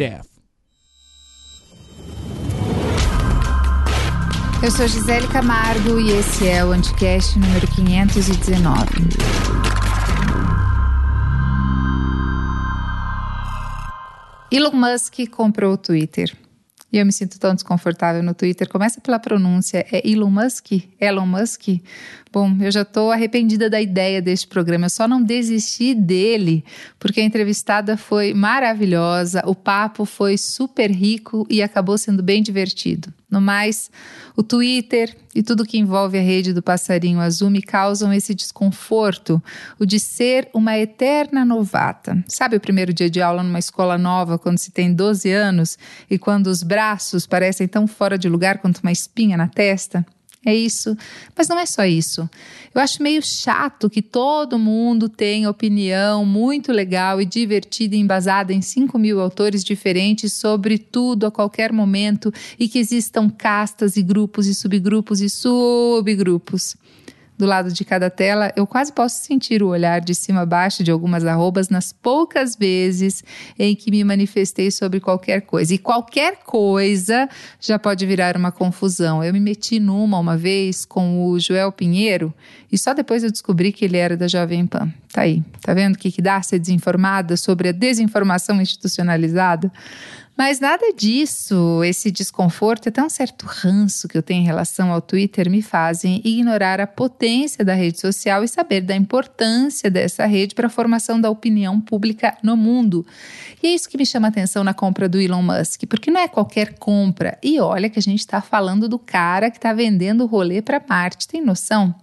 death. Eu sou Gisele Camargo e esse é o Anticast número 519. Elon Musk comprou o Twitter. E eu me sinto tão desconfortável no Twitter. Começa pela pronúncia. É Elon Musk? Elon Musk? Bom, eu já estou arrependida da ideia deste programa. Eu só não desisti dele porque a entrevistada foi maravilhosa, o papo foi super rico e acabou sendo bem divertido. No mais, o Twitter e tudo que envolve a rede do passarinho azul me causam esse desconforto, o de ser uma eterna novata. Sabe o primeiro dia de aula numa escola nova, quando se tem 12 anos e quando os braços parecem tão fora de lugar quanto uma espinha na testa? É isso. Mas não é só isso. Eu acho meio chato que todo mundo tenha opinião muito legal e divertida embasada em 5 mil autores diferentes sobre tudo a qualquer momento e que existam castas e grupos e subgrupos e subgrupos do lado de cada tela, eu quase posso sentir o olhar de cima a baixo de algumas arrobas nas poucas vezes em que me manifestei sobre qualquer coisa. E qualquer coisa já pode virar uma confusão. Eu me meti numa uma vez com o Joel Pinheiro e só depois eu descobri que ele era da Jovem Pan. Tá aí, tá vendo o que, que dá ser desinformada sobre a desinformação institucionalizada? Mas nada disso, esse desconforto, até um certo ranço que eu tenho em relação ao Twitter, me fazem ignorar a potência da rede social e saber da importância dessa rede para a formação da opinião pública no mundo. E é isso que me chama a atenção na compra do Elon Musk, porque não é qualquer compra. E olha que a gente está falando do cara que está vendendo o rolê para Marte, tem noção?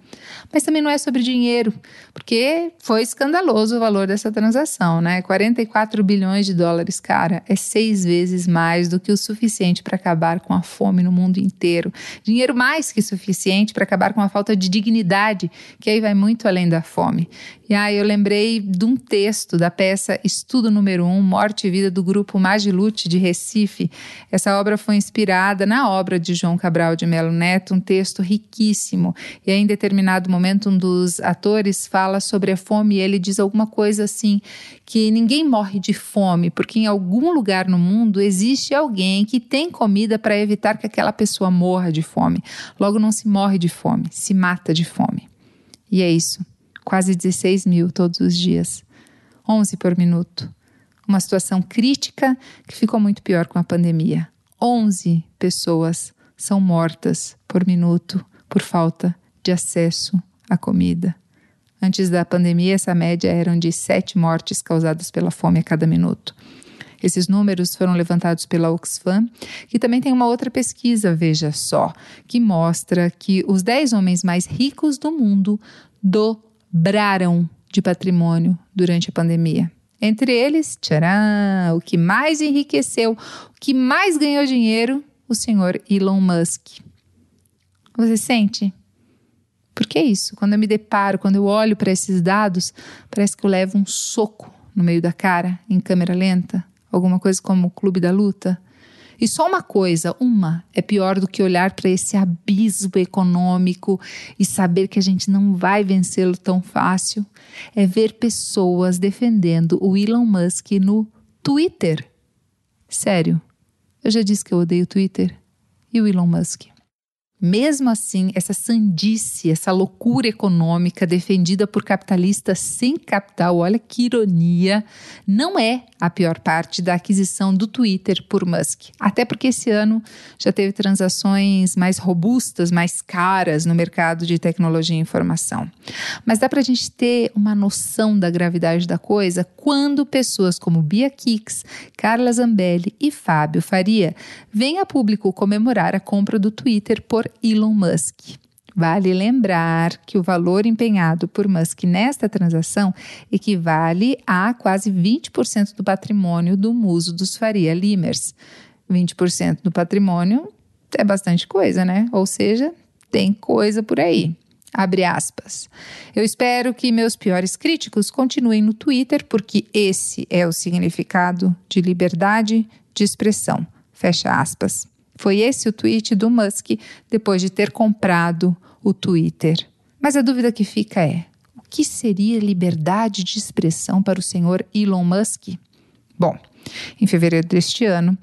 Mas também não é sobre dinheiro, porque foi escandaloso o valor dessa transação, né? 44 bilhões de dólares, cara, é seis vezes mais do que o suficiente para acabar com a fome no mundo inteiro. Dinheiro mais que suficiente para acabar com a falta de dignidade, que aí vai muito além da fome. E aí eu lembrei de um texto da peça Estudo Número 1, Morte e Vida do grupo Magilute de Recife. Essa obra foi inspirada na obra de João Cabral de Melo Neto, um texto riquíssimo. E aí, em determinado momento, um dos atores fala sobre a fome e ele diz alguma coisa assim: que ninguém morre de fome, porque em algum lugar no mundo existe alguém que tem comida para evitar que aquela pessoa morra de fome. Logo, não se morre de fome, se mata de fome. E é isso quase 16 mil todos os dias, 11 por minuto. Uma situação crítica que ficou muito pior com a pandemia. 11 pessoas são mortas por minuto por falta de acesso à comida. Antes da pandemia, essa média eram de sete mortes causadas pela fome a cada minuto. Esses números foram levantados pela Oxfam, que também tem uma outra pesquisa, veja só, que mostra que os 10 homens mais ricos do mundo do braram de patrimônio durante a pandemia. Entre eles, tcharam, o que mais enriqueceu, o que mais ganhou dinheiro, o senhor Elon Musk. Você sente? Porque é isso, quando eu me deparo, quando eu olho para esses dados, parece que eu levo um soco no meio da cara, em câmera lenta, alguma coisa como o Clube da Luta. E só uma coisa, uma, é pior do que olhar para esse abismo econômico e saber que a gente não vai vencê-lo tão fácil, é ver pessoas defendendo o Elon Musk no Twitter. Sério, eu já disse que eu odeio o Twitter e o Elon Musk. Mesmo assim, essa sandice, essa loucura econômica defendida por capitalistas sem capital, olha que ironia, não é a pior parte da aquisição do Twitter por Musk. Até porque esse ano já teve transações mais robustas, mais caras no mercado de tecnologia e informação. Mas dá para a gente ter uma noção da gravidade da coisa quando pessoas como Bia Kicks, Carla Zambelli e Fábio Faria vêm a público comemorar a compra do Twitter por Elon Musk. Vale lembrar que o valor empenhado por Musk nesta transação equivale a quase 20% do patrimônio do muso dos Faria Limers. 20% do patrimônio é bastante coisa, né? Ou seja, tem coisa por aí. Abre aspas. Eu espero que meus piores críticos continuem no Twitter, porque esse é o significado de liberdade de expressão. Fecha aspas. Foi esse o tweet do Musk depois de ter comprado o Twitter. Mas a dúvida que fica é: o que seria liberdade de expressão para o senhor Elon Musk? Bom, Em fevereiro deste ano,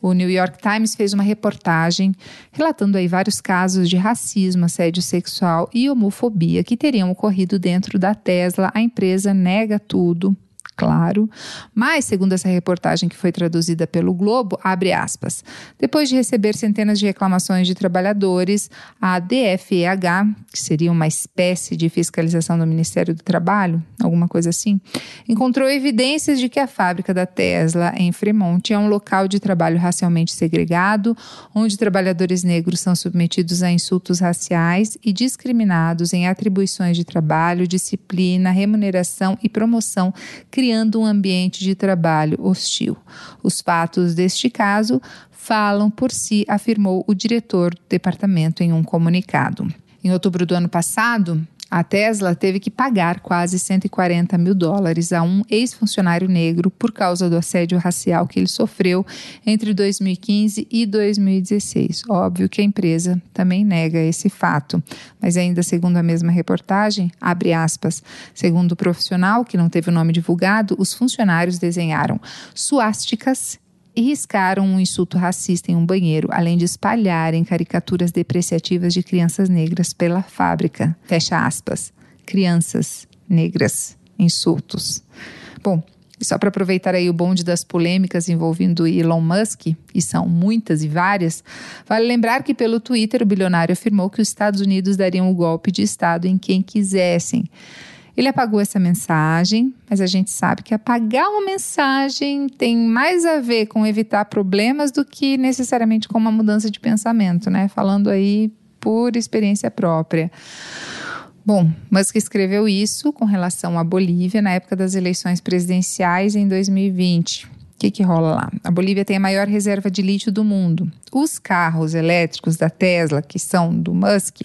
o New York Times fez uma reportagem relatando aí vários casos de racismo, assédio sexual e homofobia que teriam ocorrido dentro da Tesla. A empresa nega tudo, claro. Mas, segundo essa reportagem que foi traduzida pelo Globo, abre aspas. Depois de receber centenas de reclamações de trabalhadores, a DFEH, que seria uma espécie de fiscalização do Ministério do Trabalho, alguma coisa assim, encontrou evidências de que a fábrica da Tesla em Fremont é um local de trabalho racialmente segregado, onde trabalhadores negros são submetidos a insultos raciais e discriminados em atribuições de trabalho, disciplina, remuneração e promoção, criando criando um ambiente de trabalho hostil. Os fatos deste caso falam por si, afirmou o diretor do departamento em um comunicado. Em outubro do ano passado, a Tesla teve que pagar quase 140 mil dólares a um ex-funcionário negro por causa do assédio racial que ele sofreu entre 2015 e 2016. Óbvio que a empresa também nega esse fato, mas ainda segundo a mesma reportagem, abre aspas, segundo o profissional, que não teve o nome divulgado, os funcionários desenharam suásticas e riscaram um insulto racista em um banheiro, além de espalharem caricaturas depreciativas de crianças negras pela fábrica. Fecha aspas. Crianças negras, insultos. Bom, e só para aproveitar aí o bonde das polêmicas envolvendo Elon Musk, e são muitas e várias, vale lembrar que pelo Twitter o bilionário afirmou que os Estados Unidos dariam o um golpe de Estado em quem quisessem. Ele apagou essa mensagem, mas a gente sabe que apagar uma mensagem tem mais a ver com evitar problemas do que necessariamente com uma mudança de pensamento, né? Falando aí por experiência própria. Bom, Musk escreveu isso com relação à Bolívia na época das eleições presidenciais em 2020. O que, que rola lá? A Bolívia tem a maior reserva de lítio do mundo. Os carros elétricos da Tesla, que são do Musk,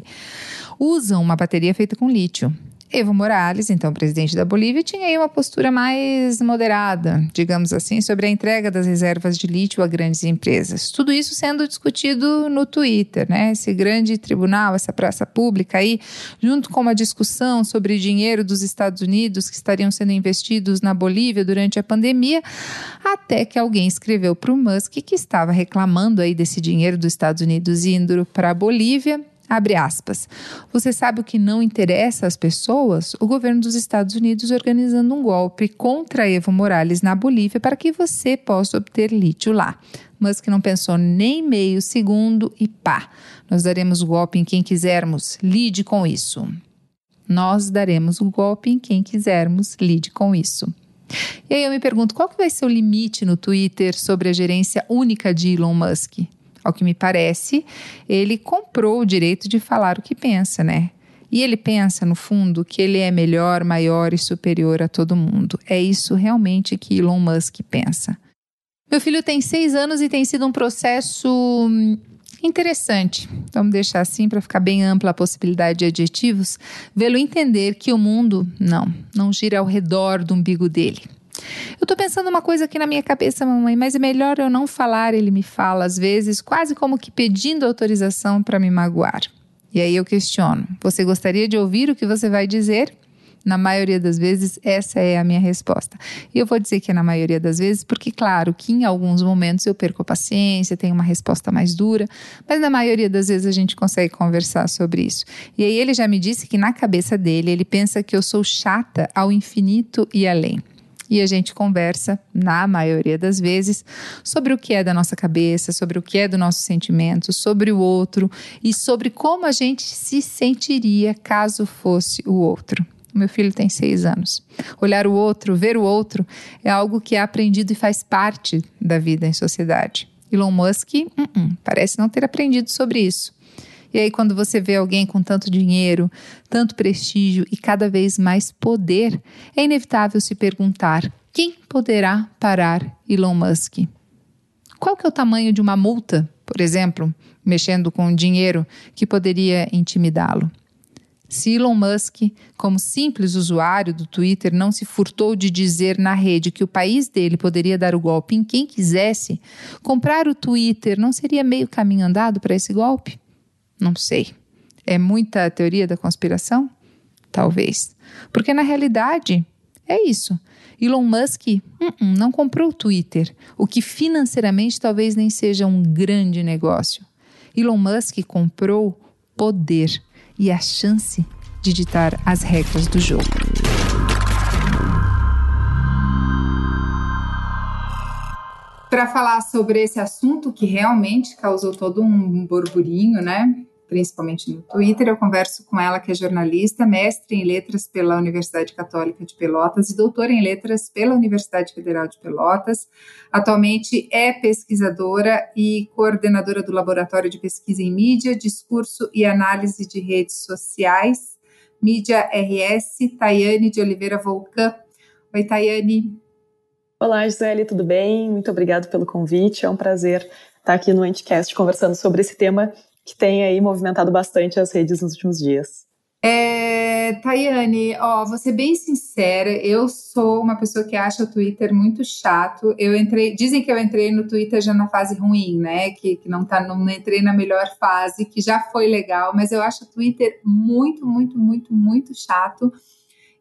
usam uma bateria feita com lítio. Evo Morales, então presidente da Bolívia, tinha aí uma postura mais moderada, digamos assim, sobre a entrega das reservas de lítio a grandes empresas. Tudo isso sendo discutido no Twitter, né? Esse grande tribunal, essa praça pública aí, junto com uma discussão sobre dinheiro dos Estados Unidos que estariam sendo investidos na Bolívia durante a pandemia, até que alguém escreveu para o Musk que estava reclamando aí desse dinheiro dos Estados Unidos indo para a Bolívia Abre aspas. Você sabe o que não interessa às pessoas? O governo dos Estados Unidos organizando um golpe contra Evo Morales na Bolívia para que você possa obter lítio lá. Musk não pensou nem meio segundo e pá, nós daremos o golpe em quem quisermos, lide com isso. Nós daremos o golpe em quem quisermos, lide com isso. E aí eu me pergunto, qual que vai ser o limite no Twitter sobre a gerência única de Elon Musk? Ao que me parece, ele comprou o direito de falar o que pensa, né? E ele pensa, no fundo, que ele é melhor, maior e superior a todo mundo. É isso realmente que Elon Musk pensa. Meu filho tem seis anos e tem sido um processo hum, interessante. Vamos deixar assim para ficar bem ampla a possibilidade de adjetivos. Vê-lo entender que o mundo, não, não gira ao redor do umbigo dele. Eu tô pensando uma coisa aqui na minha cabeça, mamãe, mas é melhor eu não falar, ele me fala às vezes, quase como que pedindo autorização para me magoar. E aí eu questiono: você gostaria de ouvir o que você vai dizer? Na maioria das vezes, essa é a minha resposta. E eu vou dizer que é na maioria das vezes, porque, claro, que em alguns momentos eu perco a paciência, tenho uma resposta mais dura, mas na maioria das vezes a gente consegue conversar sobre isso. E aí ele já me disse que na cabeça dele, ele pensa que eu sou chata ao infinito e além e a gente conversa, na maioria das vezes, sobre o que é da nossa cabeça, sobre o que é do nosso sentimento, sobre o outro e sobre como a gente se sentiria caso fosse o outro. Meu filho tem seis anos. Olhar o outro, ver o outro, é algo que é aprendido e faz parte da vida em sociedade. Elon Musk uh -uh, parece não ter aprendido sobre isso. E aí, quando você vê alguém com tanto dinheiro, tanto prestígio e cada vez mais poder, é inevitável se perguntar: quem poderá parar Elon Musk? Qual que é o tamanho de uma multa, por exemplo, mexendo com dinheiro que poderia intimidá-lo? Se Elon Musk, como simples usuário do Twitter, não se furtou de dizer na rede que o país dele poderia dar o golpe em quem quisesse, comprar o Twitter não seria meio caminho andado para esse golpe? Não sei. É muita teoria da conspiração? Talvez. Porque na realidade é isso. Elon Musk -uh, não comprou o Twitter, o que financeiramente talvez nem seja um grande negócio. Elon Musk comprou poder e a chance de ditar as regras do jogo. Para falar sobre esse assunto que realmente causou todo um burburinho, né? principalmente no Twitter. Eu converso com ela, que é jornalista, mestre em letras pela Universidade Católica de Pelotas e doutora em letras pela Universidade Federal de Pelotas. Atualmente é pesquisadora e coordenadora do Laboratório de Pesquisa em Mídia, Discurso e Análise de Redes Sociais, Mídia RS, Tayane de Oliveira Volcan. Oi, Tayane. Olá, Gisele, tudo bem? Muito obrigado pelo convite. É um prazer estar aqui no Anticast conversando sobre esse tema que tem aí movimentado bastante as redes nos últimos dias. É, Tayane, ó, vou ser bem sincera, eu sou uma pessoa que acha o Twitter muito chato. Eu entrei, dizem que eu entrei no Twitter já na fase ruim, né? Que, que não tá, não entrei na melhor fase, que já foi legal, mas eu acho o Twitter muito, muito, muito, muito chato.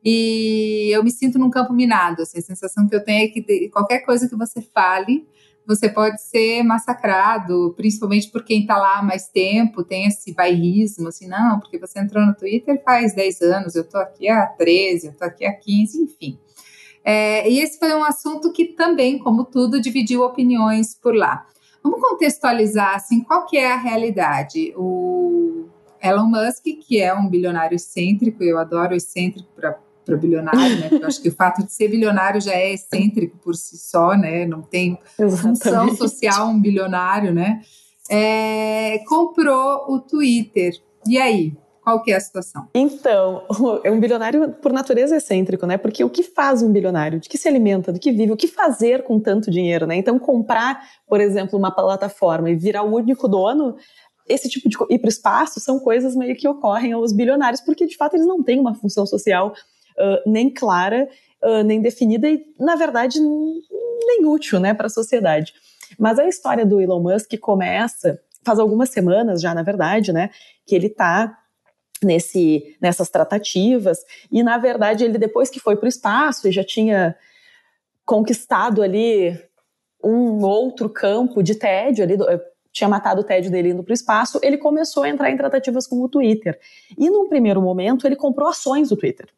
E eu me sinto num campo minado, assim, a sensação que eu tenho é que qualquer coisa que você fale, você pode ser massacrado, principalmente por quem está lá há mais tempo, tem esse bairrismo, assim, não, porque você entrou no Twitter faz 10 anos, eu estou aqui há 13, eu estou aqui há 15, enfim. É, e esse foi um assunto que também, como tudo, dividiu opiniões por lá. Vamos contextualizar, assim, qual que é a realidade? O Elon Musk, que é um bilionário excêntrico, eu adoro excêntrico para para bilionário, né? Porque eu acho que o fato de ser bilionário já é excêntrico por si só, né? Não tem Exatamente. função social um bilionário, né? É, comprou o Twitter. E aí? Qual que é a situação? Então, é um bilionário por natureza excêntrico, né? Porque o que faz um bilionário? De que se alimenta? Do que vive? O que fazer com tanto dinheiro, né? Então, comprar, por exemplo, uma plataforma e virar o único dono, esse tipo de ir para o espaço são coisas meio que ocorrem aos bilionários, porque de fato eles não têm uma função social nem clara, uh, nem definida e, na verdade, nem útil né, para a sociedade. Mas a história do Elon Musk começa faz algumas semanas já, na verdade, né, que ele está nesse, nessas tratativas e, na verdade, ele depois que foi para o espaço e já tinha conquistado ali um outro campo de tédio ali, tinha matado o tédio dele indo para o espaço, ele começou a entrar em tratativas com o Twitter. E num primeiro momento ele comprou ações do Twitter.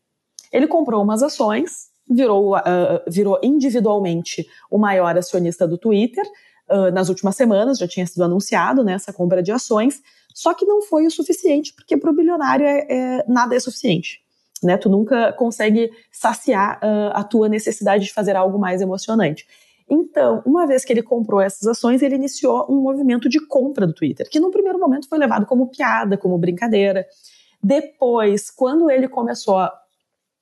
Ele comprou umas ações, virou, uh, virou individualmente o maior acionista do Twitter. Uh, nas últimas semanas já tinha sido anunciado né, essa compra de ações, só que não foi o suficiente, porque para o bilionário é, é, nada é suficiente. Né? Tu nunca consegue saciar uh, a tua necessidade de fazer algo mais emocionante. Então, uma vez que ele comprou essas ações, ele iniciou um movimento de compra do Twitter, que num primeiro momento foi levado como piada, como brincadeira. Depois, quando ele começou a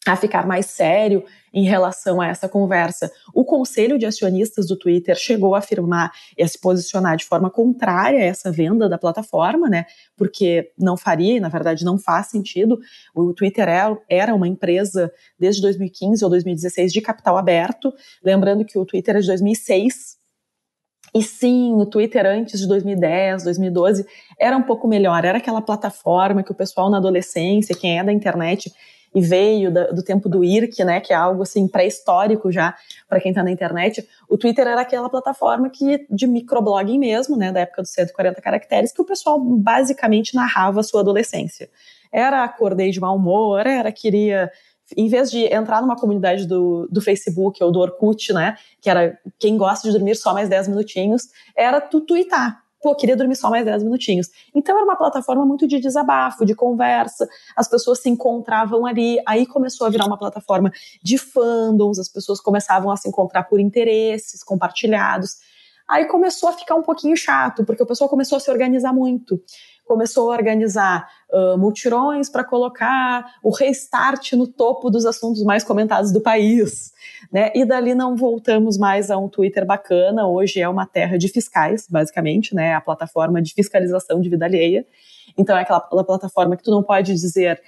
a ficar mais sério em relação a essa conversa. O conselho de acionistas do Twitter chegou a afirmar e a se posicionar de forma contrária a essa venda da plataforma, né? Porque não faria, e na verdade não faz sentido. O Twitter é, era uma empresa desde 2015 ou 2016 de capital aberto. Lembrando que o Twitter é de 2006, e sim, o Twitter antes de 2010, 2012 era um pouco melhor. Era aquela plataforma que o pessoal na adolescência, quem é da internet, e veio da, do tempo do IRC, né, que é algo assim pré-histórico já para quem está na internet. O Twitter era aquela plataforma que de microblogging mesmo, né, da época dos 140 caracteres, que o pessoal basicamente narrava a sua adolescência. Era acordei de mau humor, era queria em vez de entrar numa comunidade do, do Facebook ou do Orkut, né, que era quem gosta de dormir só mais 10 minutinhos, era tu tweetar pô, queria dormir só mais 10 minutinhos. Então era uma plataforma muito de desabafo, de conversa, as pessoas se encontravam ali, aí começou a virar uma plataforma de fandoms, as pessoas começavam a se encontrar por interesses compartilhados. Aí começou a ficar um pouquinho chato, porque o pessoal começou a se organizar muito começou a organizar uh, multirões para colocar o restart no topo dos assuntos mais comentados do país. Né? E dali não voltamos mais a um Twitter bacana. Hoje é uma terra de fiscais, basicamente, né? a plataforma de fiscalização de vida alheia. Então é aquela plataforma que tu não pode dizer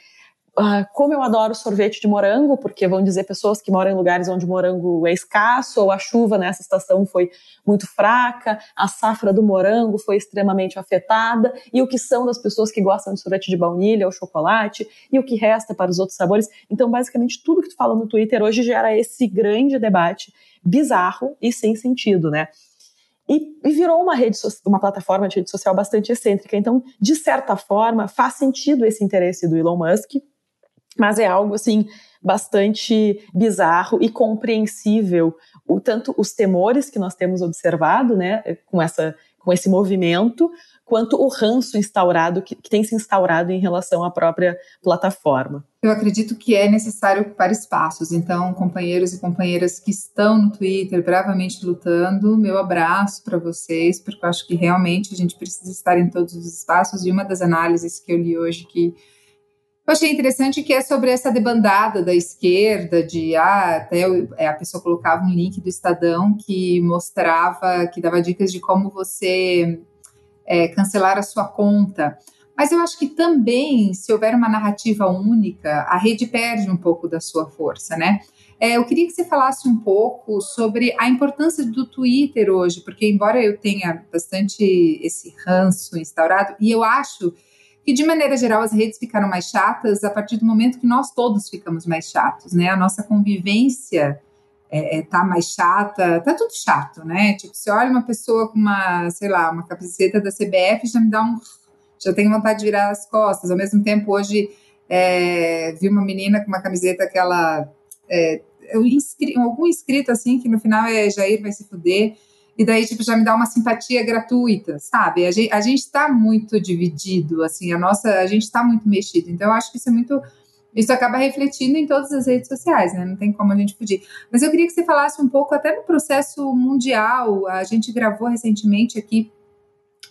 uh, como eu adoro sorvete de morango, porque vão dizer pessoas que moram em lugares onde o morango é escasso, ou a chuva nessa estação foi muito fraca, a safra do morango foi extremamente afetada, e o que são das pessoas que gostam de sorvete de baunilha ou chocolate, e o que resta para os outros sabores. Então, basicamente, tudo que tu fala no Twitter hoje gera esse grande debate bizarro e sem sentido, né? E, e, virou uma rede, uma plataforma de rede social bastante excêntrica. Então, de certa forma, faz sentido esse interesse do Elon Musk, mas é algo assim bastante bizarro e compreensível o tanto os temores que nós temos observado, né, com essa com esse movimento, quanto o ranço instaurado que, que, tem se instaurado em relação à própria plataforma. Eu acredito que é necessário ocupar espaços. Então, companheiros e companheiras que estão no Twitter bravamente lutando, meu abraço para vocês, porque eu acho que realmente a gente precisa estar em todos os espaços. E uma das análises que eu li hoje que eu achei interessante que é sobre essa debandada da esquerda, de ah, até é, a pessoa colocava um link do Estadão que mostrava, que dava dicas de como você é, cancelar a sua conta. Mas eu acho que também, se houver uma narrativa única, a rede perde um pouco da sua força, né? É, eu queria que você falasse um pouco sobre a importância do Twitter hoje, porque embora eu tenha bastante esse ranço instaurado, e eu acho que de maneira geral as redes ficaram mais chatas a partir do momento que nós todos ficamos mais chatos, né? A nossa convivência é, é, tá mais chata, tá tudo chato, né? Tipo, se olha uma pessoa com uma, sei lá, uma camiseta da CBF, já me dá um. Já tenho vontade de virar as costas. Ao mesmo tempo, hoje é, vi uma menina com uma camiseta que ela. É, inscri, algum inscrito assim, que no final é Jair vai se fuder. E daí, tipo, já me dá uma simpatia gratuita, sabe? A gente, a gente tá muito dividido, assim, a nossa, a gente tá muito mexido. Então, eu acho que isso é muito isso acaba refletindo em todas as redes sociais, né? Não tem como a gente fugir. Mas eu queria que você falasse um pouco até no processo mundial. A gente gravou recentemente aqui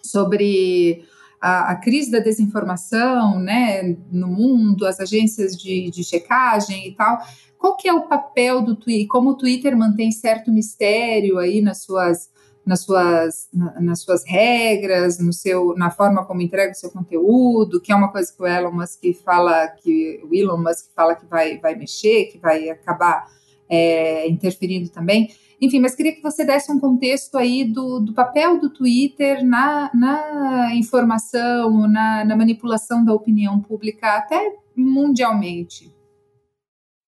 sobre a, a crise da desinformação, né, no mundo, as agências de, de checagem e tal. Qual que é o papel do Twitter? Como o Twitter mantém certo mistério aí nas suas nas suas, na, nas suas regras, no seu, na forma como entrega o seu conteúdo, que é uma coisa que o Elon Musk fala que o Elon Musk fala que vai, vai mexer, que vai acabar é, interferindo também. Enfim, mas queria que você desse um contexto aí do, do papel do Twitter na, na informação, na, na manipulação da opinião pública, até mundialmente.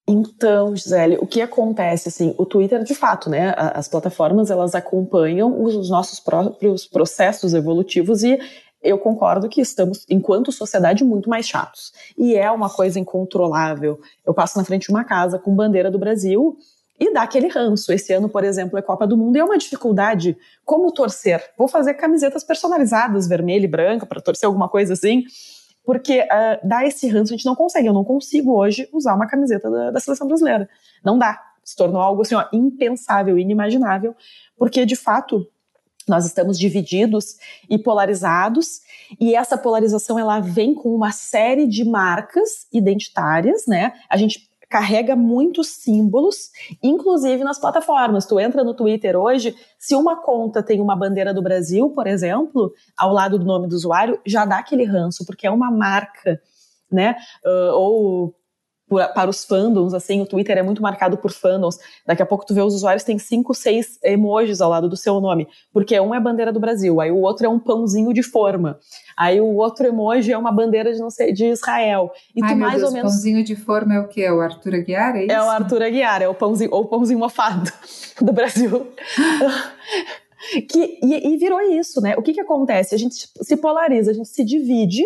Então, Gisele, o que acontece, assim, o Twitter, de fato, né, as plataformas, elas acompanham os nossos próprios processos evolutivos e eu concordo que estamos, enquanto sociedade, muito mais chatos. E é uma coisa incontrolável. Eu passo na frente de uma casa com bandeira do Brasil e dá aquele ranço. Esse ano, por exemplo, é Copa do Mundo e é uma dificuldade. Como torcer? Vou fazer camisetas personalizadas, vermelha e branca, para torcer alguma coisa assim porque uh, dá esse ranço, a gente não consegue. Eu não consigo hoje usar uma camiseta da, da seleção brasileira. Não dá. Se tornou algo assim, ó, impensável, inimaginável, porque de fato nós estamos divididos e polarizados, e essa polarização ela vem com uma série de marcas identitárias, né? A gente carrega muitos símbolos, inclusive nas plataformas. Tu entra no Twitter hoje, se uma conta tem uma bandeira do Brasil, por exemplo, ao lado do nome do usuário, já dá aquele ranço, porque é uma marca, né? Uh, ou por, para os fandoms, assim, o Twitter é muito marcado por fandoms. Daqui a pouco tu vê os usuários têm cinco, seis emojis ao lado do seu nome, porque um é a bandeira do Brasil, aí o outro é um pãozinho de forma, aí o outro emoji é uma bandeira de não sei de Israel. E Ai, tu mais Deus, ou menos pãozinho de forma é o que? É o Arthur Aguiar, é isso? É o Arthur Aguiar, é o pãozinho ou o pãozinho mofado do Brasil. que, e, e virou isso, né? O que que acontece? A gente se polariza, a gente se divide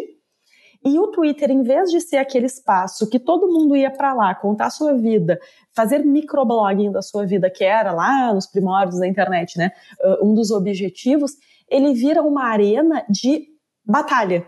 e o Twitter, em vez de ser aquele espaço que todo mundo ia para lá contar a sua vida, fazer microblogging da sua vida, que era lá nos primórdios da internet, né? Um dos objetivos, ele vira uma arena de batalha.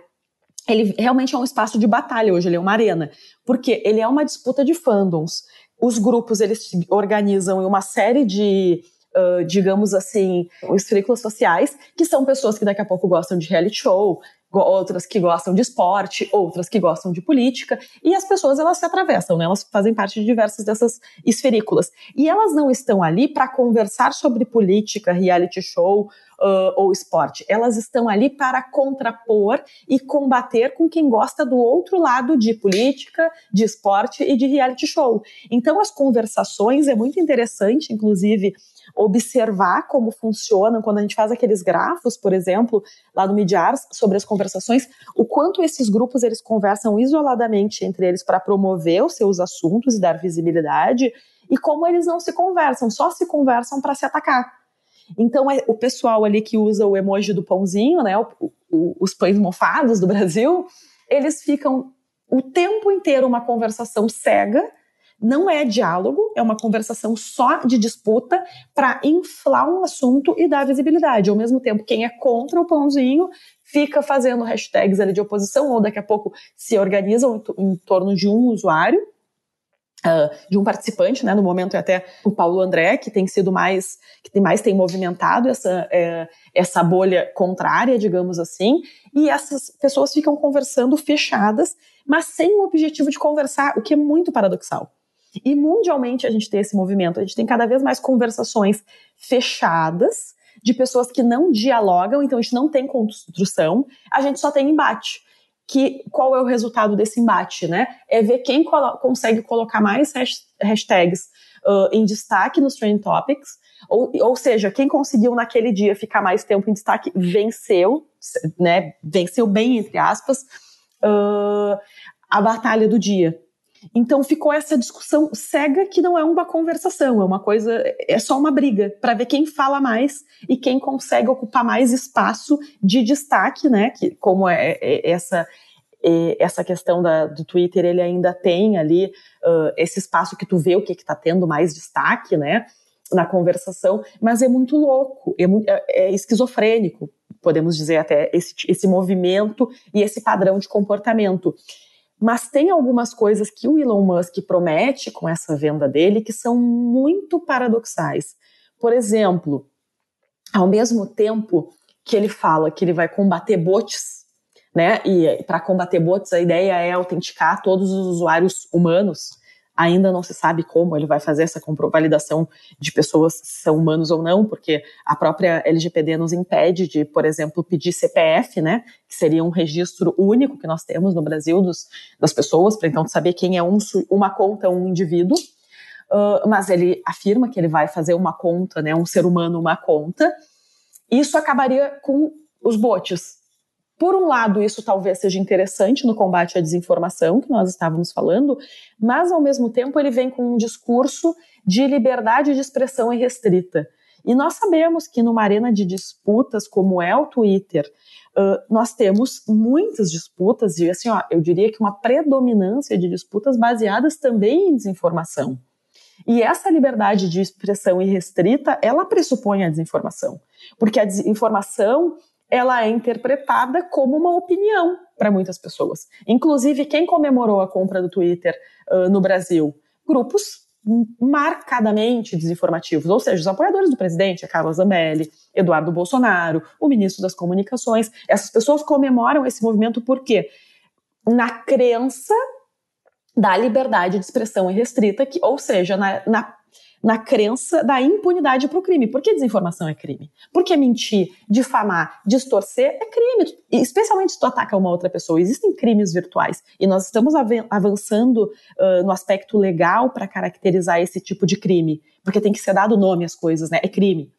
Ele realmente é um espaço de batalha hoje, ele é uma arena. Porque ele é uma disputa de fandoms. Os grupos, eles se organizam em uma série de Uh, digamos assim, os sociais, que são pessoas que daqui a pouco gostam de reality show, outras que gostam de esporte, outras que gostam de política, e as pessoas elas se atravessam, né? elas fazem parte de diversas dessas esferículas. E elas não estão ali para conversar sobre política, reality show uh, ou esporte, elas estão ali para contrapor e combater com quem gosta do outro lado de política, de esporte e de reality show. Então, as conversações é muito interessante, inclusive observar como funcionam, quando a gente faz aqueles grafos, por exemplo, lá no Midiars, sobre as conversações, o quanto esses grupos eles conversam isoladamente entre eles para promover os seus assuntos e dar visibilidade, e como eles não se conversam, só se conversam para se atacar. Então, é, o pessoal ali que usa o emoji do pãozinho, né, o, o, os pães mofados do Brasil, eles ficam o tempo inteiro uma conversação cega não é diálogo, é uma conversação só de disputa para inflar um assunto e dar visibilidade. Ao mesmo tempo, quem é contra o pãozinho fica fazendo hashtags ali de oposição, ou daqui a pouco se organizam em, torno de um usuário. Uh, de um participante, né? No momento é até o Paulo André, que tem sido mais, que mais tem movimentado essa, é, essa bolha contrária, digamos assim, e essas pessoas ficam conversando fechadas, mas sem o objetivo de conversar, o que é muito paradoxal. E mundialmente a gente tem esse movimento, a gente tem cada vez mais conversações fechadas de pessoas que não dialogam, então a gente não tem construção, a gente só tem embate. Que qual é o resultado desse embate, né? É ver quem colo consegue colocar mais hashtags uh, em destaque nos trending topics, ou, ou seja, quem conseguiu naquele dia ficar mais tempo em destaque venceu, né? Venceu bem entre aspas uh, a batalha do dia. Então ficou essa discussão cega que não é uma conversação, é uma coisa, é só uma briga para ver quem fala mais e quem consegue ocupar mais espaço de destaque, né? Que como é, é essa é, essa questão da, do Twitter, ele ainda tem ali uh, esse espaço que tu vê o que está tendo mais destaque, né? Na conversação, mas é muito louco, é, é, é esquizofrênico, podemos dizer até, esse, esse movimento e esse padrão de comportamento. Mas tem algumas coisas que o Elon Musk promete com essa venda dele que são muito paradoxais. Por exemplo, ao mesmo tempo que ele fala que ele vai combater bots, né? E para combater bots a ideia é autenticar todos os usuários humanos Ainda não se sabe como ele vai fazer essa validação de pessoas são humanos ou não, porque a própria LGPD nos impede de, por exemplo, pedir CPF, né, que seria um registro único que nós temos no Brasil dos, das pessoas, para então saber quem é um, uma conta, um indivíduo. Uh, mas ele afirma que ele vai fazer uma conta, né, um ser humano uma conta. Isso acabaria com os bots, por um lado, isso talvez seja interessante no combate à desinformação, que nós estávamos falando, mas ao mesmo tempo ele vem com um discurso de liberdade de expressão irrestrita. E nós sabemos que numa arena de disputas como é o Twitter, uh, nós temos muitas disputas, e assim, ó, eu diria que uma predominância de disputas baseadas também em desinformação. E essa liberdade de expressão irrestrita, ela pressupõe a desinformação. Porque a desinformação ela é interpretada como uma opinião para muitas pessoas. Inclusive, quem comemorou a compra do Twitter uh, no Brasil? Grupos marcadamente desinformativos, ou seja, os apoiadores do presidente, a Carla Zambelli, Eduardo Bolsonaro, o ministro das Comunicações, essas pessoas comemoram esse movimento porque na crença da liberdade de expressão irrestrita, que, ou seja, na, na na crença da impunidade para o crime. Por que desinformação é crime? Porque mentir, difamar, distorcer é crime, especialmente se tu ataca uma outra pessoa. Existem crimes virtuais e nós estamos avançando uh, no aspecto legal para caracterizar esse tipo de crime, porque tem que ser dado nome às coisas, né? É crime.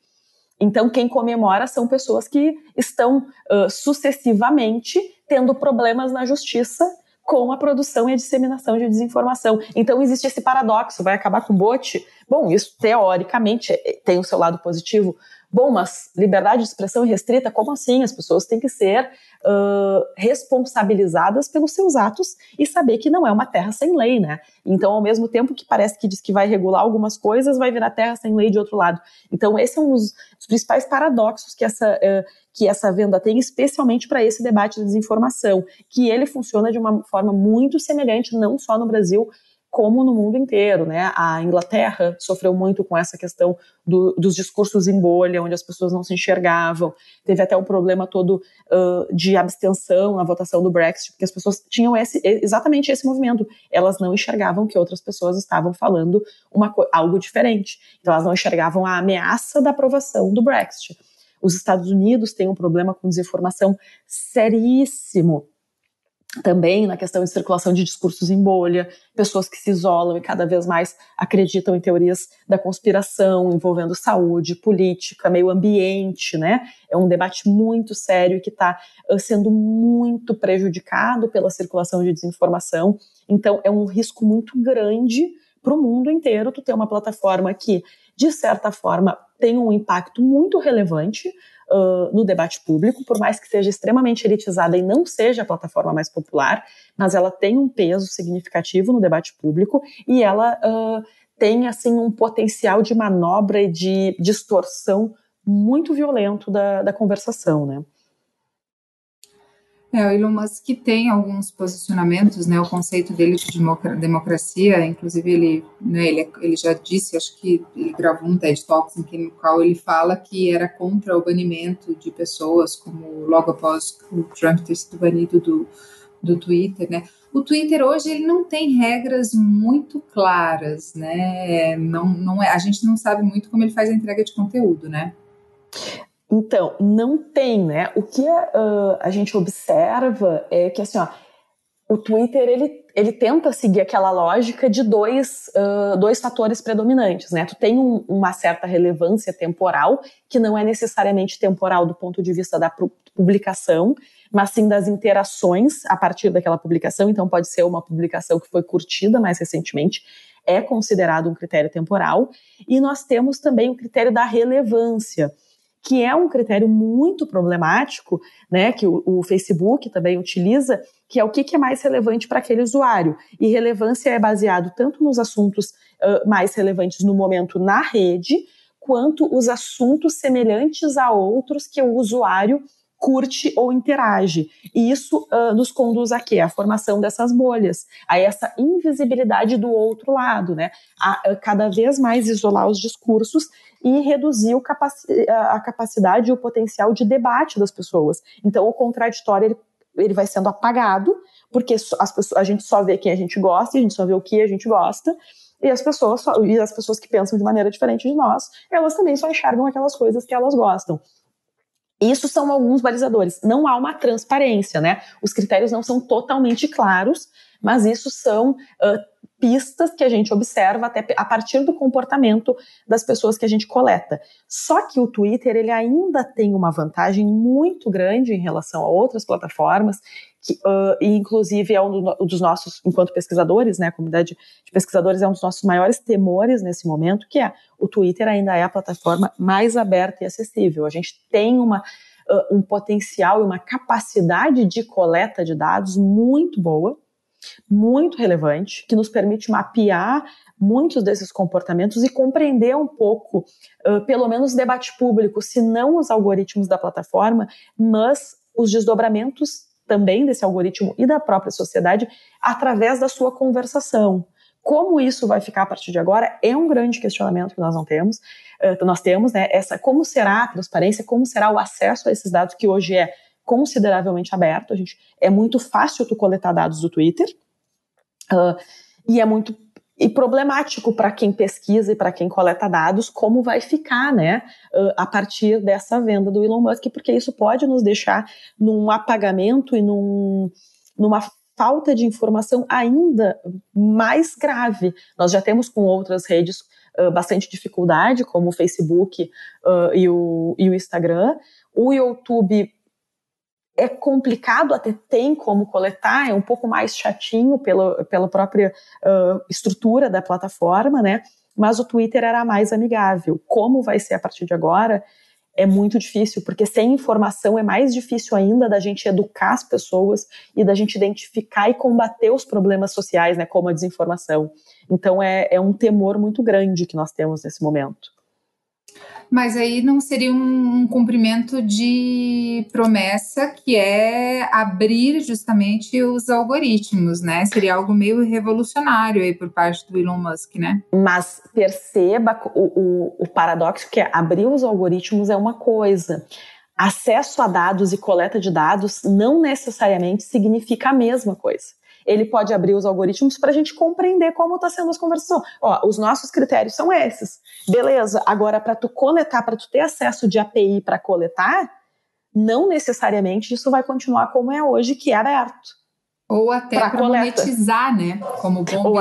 Então, quem comemora são pessoas que estão uh, sucessivamente tendo problemas na justiça com a produção e a disseminação de desinformação. Então existe esse paradoxo, vai acabar com o bot? Bom, isso teoricamente é, tem o seu lado positivo. Bom, mas liberdade de expressão restrita, como assim? As pessoas têm que ser uh, responsabilizadas pelos seus atos e saber que não é uma terra sem lei, né? Então, ao mesmo tempo que parece que diz que vai regular algumas coisas, vai virar terra sem lei de outro lado. Então, esse é um dos, dos principais paradoxos que essa, uh, que essa venda tem, especialmente para esse debate da desinformação, que ele funciona de uma forma muito semelhante, não só no Brasil, como no mundo inteiro, né? A Inglaterra sofreu muito com essa questão do, dos discursos em bolha, onde as pessoas não se enxergavam. Teve até o problema todo uh, de abstenção na votação do Brexit, porque as pessoas tinham esse, exatamente esse movimento. Elas não enxergavam que outras pessoas estavam falando uma, algo diferente. Então elas não enxergavam a ameaça da aprovação do Brexit. Os Estados Unidos têm um problema com desinformação seríssimo também na questão de circulação de discursos em bolha, pessoas que se isolam e cada vez mais acreditam em teorias da conspiração envolvendo saúde, política, meio ambiente, né? É um debate muito sério que está sendo muito prejudicado pela circulação de desinformação. Então, é um risco muito grande para o mundo inteiro tu ter uma plataforma que, de certa forma, tem um impacto muito relevante uh, no debate público, por mais que seja extremamente elitizada e não seja a plataforma mais popular, mas ela tem um peso significativo no debate público e ela uh, tem assim um potencial de manobra e de distorção muito violento da, da conversação, né? É, o Elon Musk tem alguns posicionamentos, né, o conceito dele de democracia, inclusive ele, né, ele, ele já disse, acho que ele gravou um TED Talks em que, no qual ele fala que era contra o banimento de pessoas, como logo após o Trump ter sido banido do, do Twitter, né, o Twitter hoje ele não tem regras muito claras, né, não, não é, a gente não sabe muito como ele faz a entrega de conteúdo, né. Então, não tem, né? O que uh, a gente observa é que, assim, ó, o Twitter, ele, ele tenta seguir aquela lógica de dois, uh, dois fatores predominantes, né? Tu tem um, uma certa relevância temporal, que não é necessariamente temporal do ponto de vista da publicação, mas sim das interações a partir daquela publicação. Então, pode ser uma publicação que foi curtida mais recentemente, é considerado um critério temporal. E nós temos também o critério da relevância, que é um critério muito problemático, né, que o, o Facebook também utiliza, que é o que, que é mais relevante para aquele usuário. E relevância é baseado tanto nos assuntos uh, mais relevantes no momento na rede, quanto os assuntos semelhantes a outros que o usuário curte ou interage. E isso uh, nos conduz a quê? A formação dessas bolhas, a essa invisibilidade do outro lado, né? A, a cada vez mais isolar os discursos e reduzir capaci a capacidade e o potencial de debate das pessoas. Então, o contraditório ele, ele vai sendo apagado, porque as pessoas, a gente só vê quem a gente gosta, a gente só vê o que a gente gosta, e as pessoas e as pessoas que pensam de maneira diferente de nós, elas também só enxergam aquelas coisas que elas gostam. Isso são alguns balizadores. Não há uma transparência, né? Os critérios não são totalmente claros, mas isso são uh, pistas que a gente observa até a partir do comportamento das pessoas que a gente coleta. Só que o Twitter ele ainda tem uma vantagem muito grande em relação a outras plataformas, que, uh, e inclusive é um, do, dos nossos, enquanto pesquisadores, né, a comunidade de pesquisadores é um dos nossos maiores temores nesse momento, que é o Twitter ainda é a plataforma mais aberta e acessível. A gente tem uma uh, um potencial e uma capacidade de coleta de dados muito boa muito relevante, que nos permite mapear muitos desses comportamentos e compreender um pouco, uh, pelo menos o debate público, se não os algoritmos da plataforma, mas os desdobramentos também desse algoritmo e da própria sociedade através da sua conversação. Como isso vai ficar a partir de agora é um grande questionamento que nós não temos. Uh, nós temos, né, essa como será a transparência, como será o acesso a esses dados que hoje é consideravelmente aberto. A gente, é muito fácil tu coletar dados do Twitter uh, e é muito e problemático para quem pesquisa e para quem coleta dados como vai ficar, né, a partir dessa venda do Elon Musk, porque isso pode nos deixar num apagamento e num, numa falta de informação ainda mais grave. Nós já temos com outras redes uh, bastante dificuldade, como o Facebook uh, e, o, e o Instagram. O YouTube é complicado, até tem como coletar, é um pouco mais chatinho pela, pela própria uh, estrutura da plataforma, né? Mas o Twitter era mais amigável. Como vai ser a partir de agora? É muito difícil, porque sem informação é mais difícil ainda da gente educar as pessoas e da gente identificar e combater os problemas sociais, né, como a desinformação. Então é, é um temor muito grande que nós temos nesse momento. Mas aí não seria um, um, cumprimento de promessa que é abrir justamente os algoritmos, né? Seria algo meio revolucionário aí por parte do Elon Musk, né? Mas perceba o, o, o paradoxo que é abrir os algoritmos é uma coisa. Acesso a dados e coleta de dados não necessariamente significa a mesma coisa ele pode abrir os algoritmos para a gente compreender como está sendo as conversões. Ó, os nossos critérios são esses. Beleza, agora para tu coletar, para tu ter acesso de API para coletar, não necessariamente isso vai continuar como é hoje, que é aberto. Ou até para monetizar, né? Como bom Ou.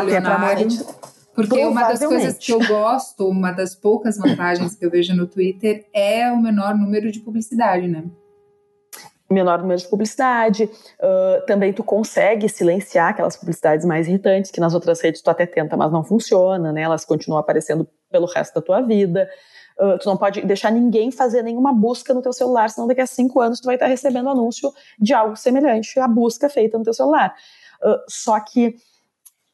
Porque uma das coisas que eu gosto, uma das poucas vantagens que eu vejo no Twitter é o menor número de publicidade, né? Menor número de publicidade. Uh, também tu consegue silenciar aquelas publicidades mais irritantes, que nas outras redes tu até tenta, mas não funciona, né? Elas continuam aparecendo pelo resto da tua vida. Uh, tu não pode deixar ninguém fazer nenhuma busca no teu celular, senão daqui a cinco anos tu vai estar recebendo anúncio de algo semelhante à busca feita no teu celular. Uh, só que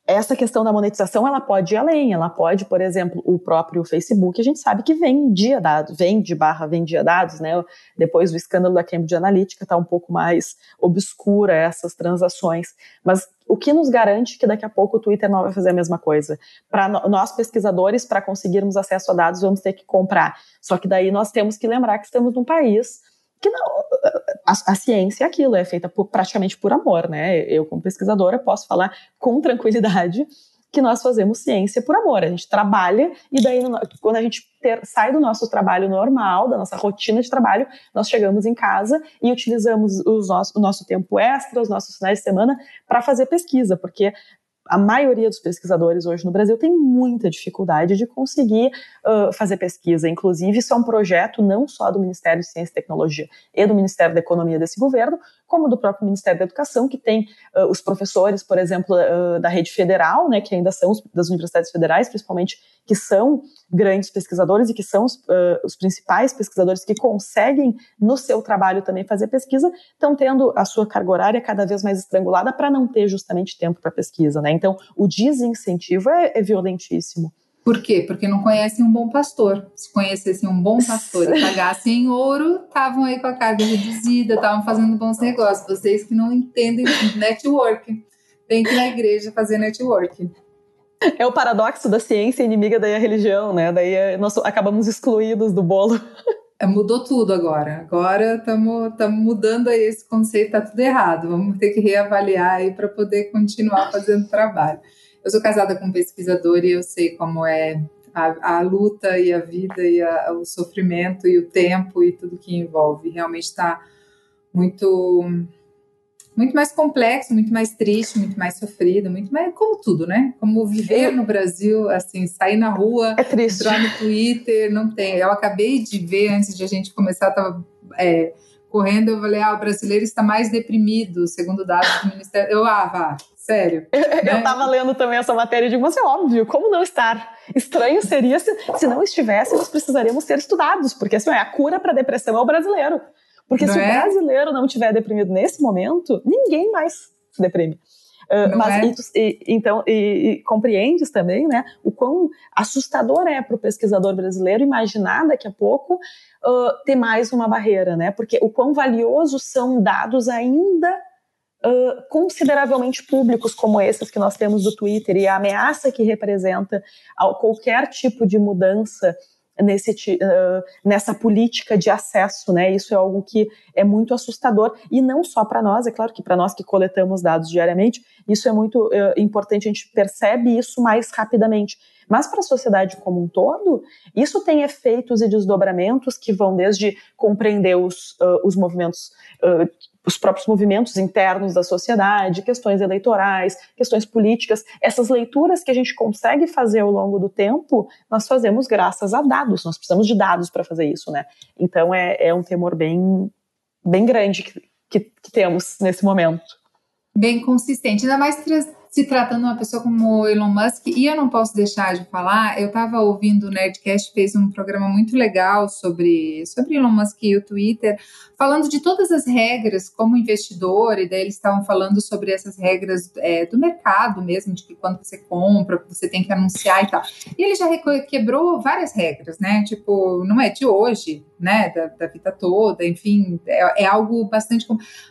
essa questão da monetização ela pode ir além, ela pode, por exemplo, o próprio Facebook, a gente sabe que vendia dados, vende barra vendia dados, né? Depois do escândalo da Cambridge Analytica está um pouco mais obscura essas transações, mas o que nos garante que daqui a pouco o Twitter não vai fazer a mesma coisa? Para nós pesquisadores, para conseguirmos acesso a dados, vamos ter que comprar. Só que daí nós temos que lembrar que estamos num país que não, a, a, ciência é aquilo, é feita por, praticamente por amor, né? Eu, como pesquisadora, posso falar com tranquilidade que nós fazemos ciência por amor. A gente trabalha e daí, quando a gente ter, sai do nosso trabalho normal, da nossa rotina de trabalho, nós chegamos em casa e utilizamos os nosso, o nosso tempo extra, os nossos finais de semana para fazer pesquisa, porque a maioria dos pesquisadores hoje no Brasil tem muita dificuldade de conseguir uh, fazer pesquisa. Inclusive, isso é um projeto não só do Ministério de Ciência e Tecnologia e do Ministério da Economia desse governo, como do próprio Ministério da Educação, que tem uh, os professores, por exemplo, uh, da rede federal, né, que ainda são os, das universidades federais, principalmente, que são grandes pesquisadores e que são os, os principais pesquisadores que conseguem, no seu trabalho também, fazer pesquisa, estão tendo a sua carga horária cada vez mais estrangulada para não ter justamente tempo para pesquisa. Né? Então, o desincentivo é, é violentíssimo. Por quê? Porque não conhecem um bom pastor. Se conhecessem um bom pastor e pagassem em ouro, estavam aí com a carga reduzida, estavam fazendo bons negócios. Vocês que não entendem network, tem que ir na igreja fazer network. É o paradoxo da ciência inimiga da religião, né? Daí é, nós acabamos excluídos do bolo. É, mudou tudo agora. Agora estamos mudando aí esse conceito, tá tudo errado. Vamos ter que reavaliar aí para poder continuar fazendo trabalho. Eu sou casada com um pesquisador e eu sei como é a, a luta e a vida e a, o sofrimento e o tempo e tudo que envolve. Realmente está muito muito mais complexo, muito mais triste, muito mais sofrido, muito mais como tudo, né? Como viver no Brasil, assim, sair na rua, é triste. entrar no Twitter, não tem. Eu acabei de ver antes de a gente começar, tava é, correndo, eu falei, ah, o brasileiro está mais deprimido, segundo dados do Ministério. Eu, ah, vá, Sério. Eu, né? eu tava lendo também essa matéria e digo, mas é óbvio, como não estar? Estranho seria se, se não estivéssemos, precisaríamos ser estudados, porque assim, é a cura para depressão é o brasileiro. Porque não se é? o brasileiro não estiver deprimido nesse momento, ninguém mais se deprime. Uh, mas é? e, então e, e, compreendes também, né, o quão assustador é para o pesquisador brasileiro imaginar daqui a pouco uh, ter mais uma barreira, né? Porque o quão valiosos são dados ainda uh, consideravelmente públicos como esses que nós temos do Twitter e a ameaça que representa qualquer tipo de mudança nesse, uh, nessa política de acesso, né? Isso é algo que é muito assustador e não só para nós, é claro que para nós que coletamos dados diariamente, isso é muito uh, importante, a gente percebe isso mais rapidamente. Mas para a sociedade como um todo, isso tem efeitos e desdobramentos que vão desde compreender os, uh, os movimentos os próprios movimentos internos da sociedade, questões eleitorais, questões políticas, essas leituras que a gente consegue fazer ao longo do tempo, nós fazemos graças a dados, nós precisamos de dados para fazer isso, né? Então é, é um temor bem, bem grande que, que, que temos nesse momento bem consistente, ainda mais se tratando de uma pessoa como Elon Musk, e eu não posso deixar de falar, eu estava ouvindo o Nerdcast, fez um programa muito legal sobre, sobre Elon Musk e o Twitter, falando de todas as regras como investidor, e daí eles estavam falando sobre essas regras é, do mercado mesmo, de que quando você compra, você tem que anunciar e tal. E ele já quebrou várias regras, né? Tipo, não é de hoje, né? Da, da vida toda, enfim, é, é algo bastante.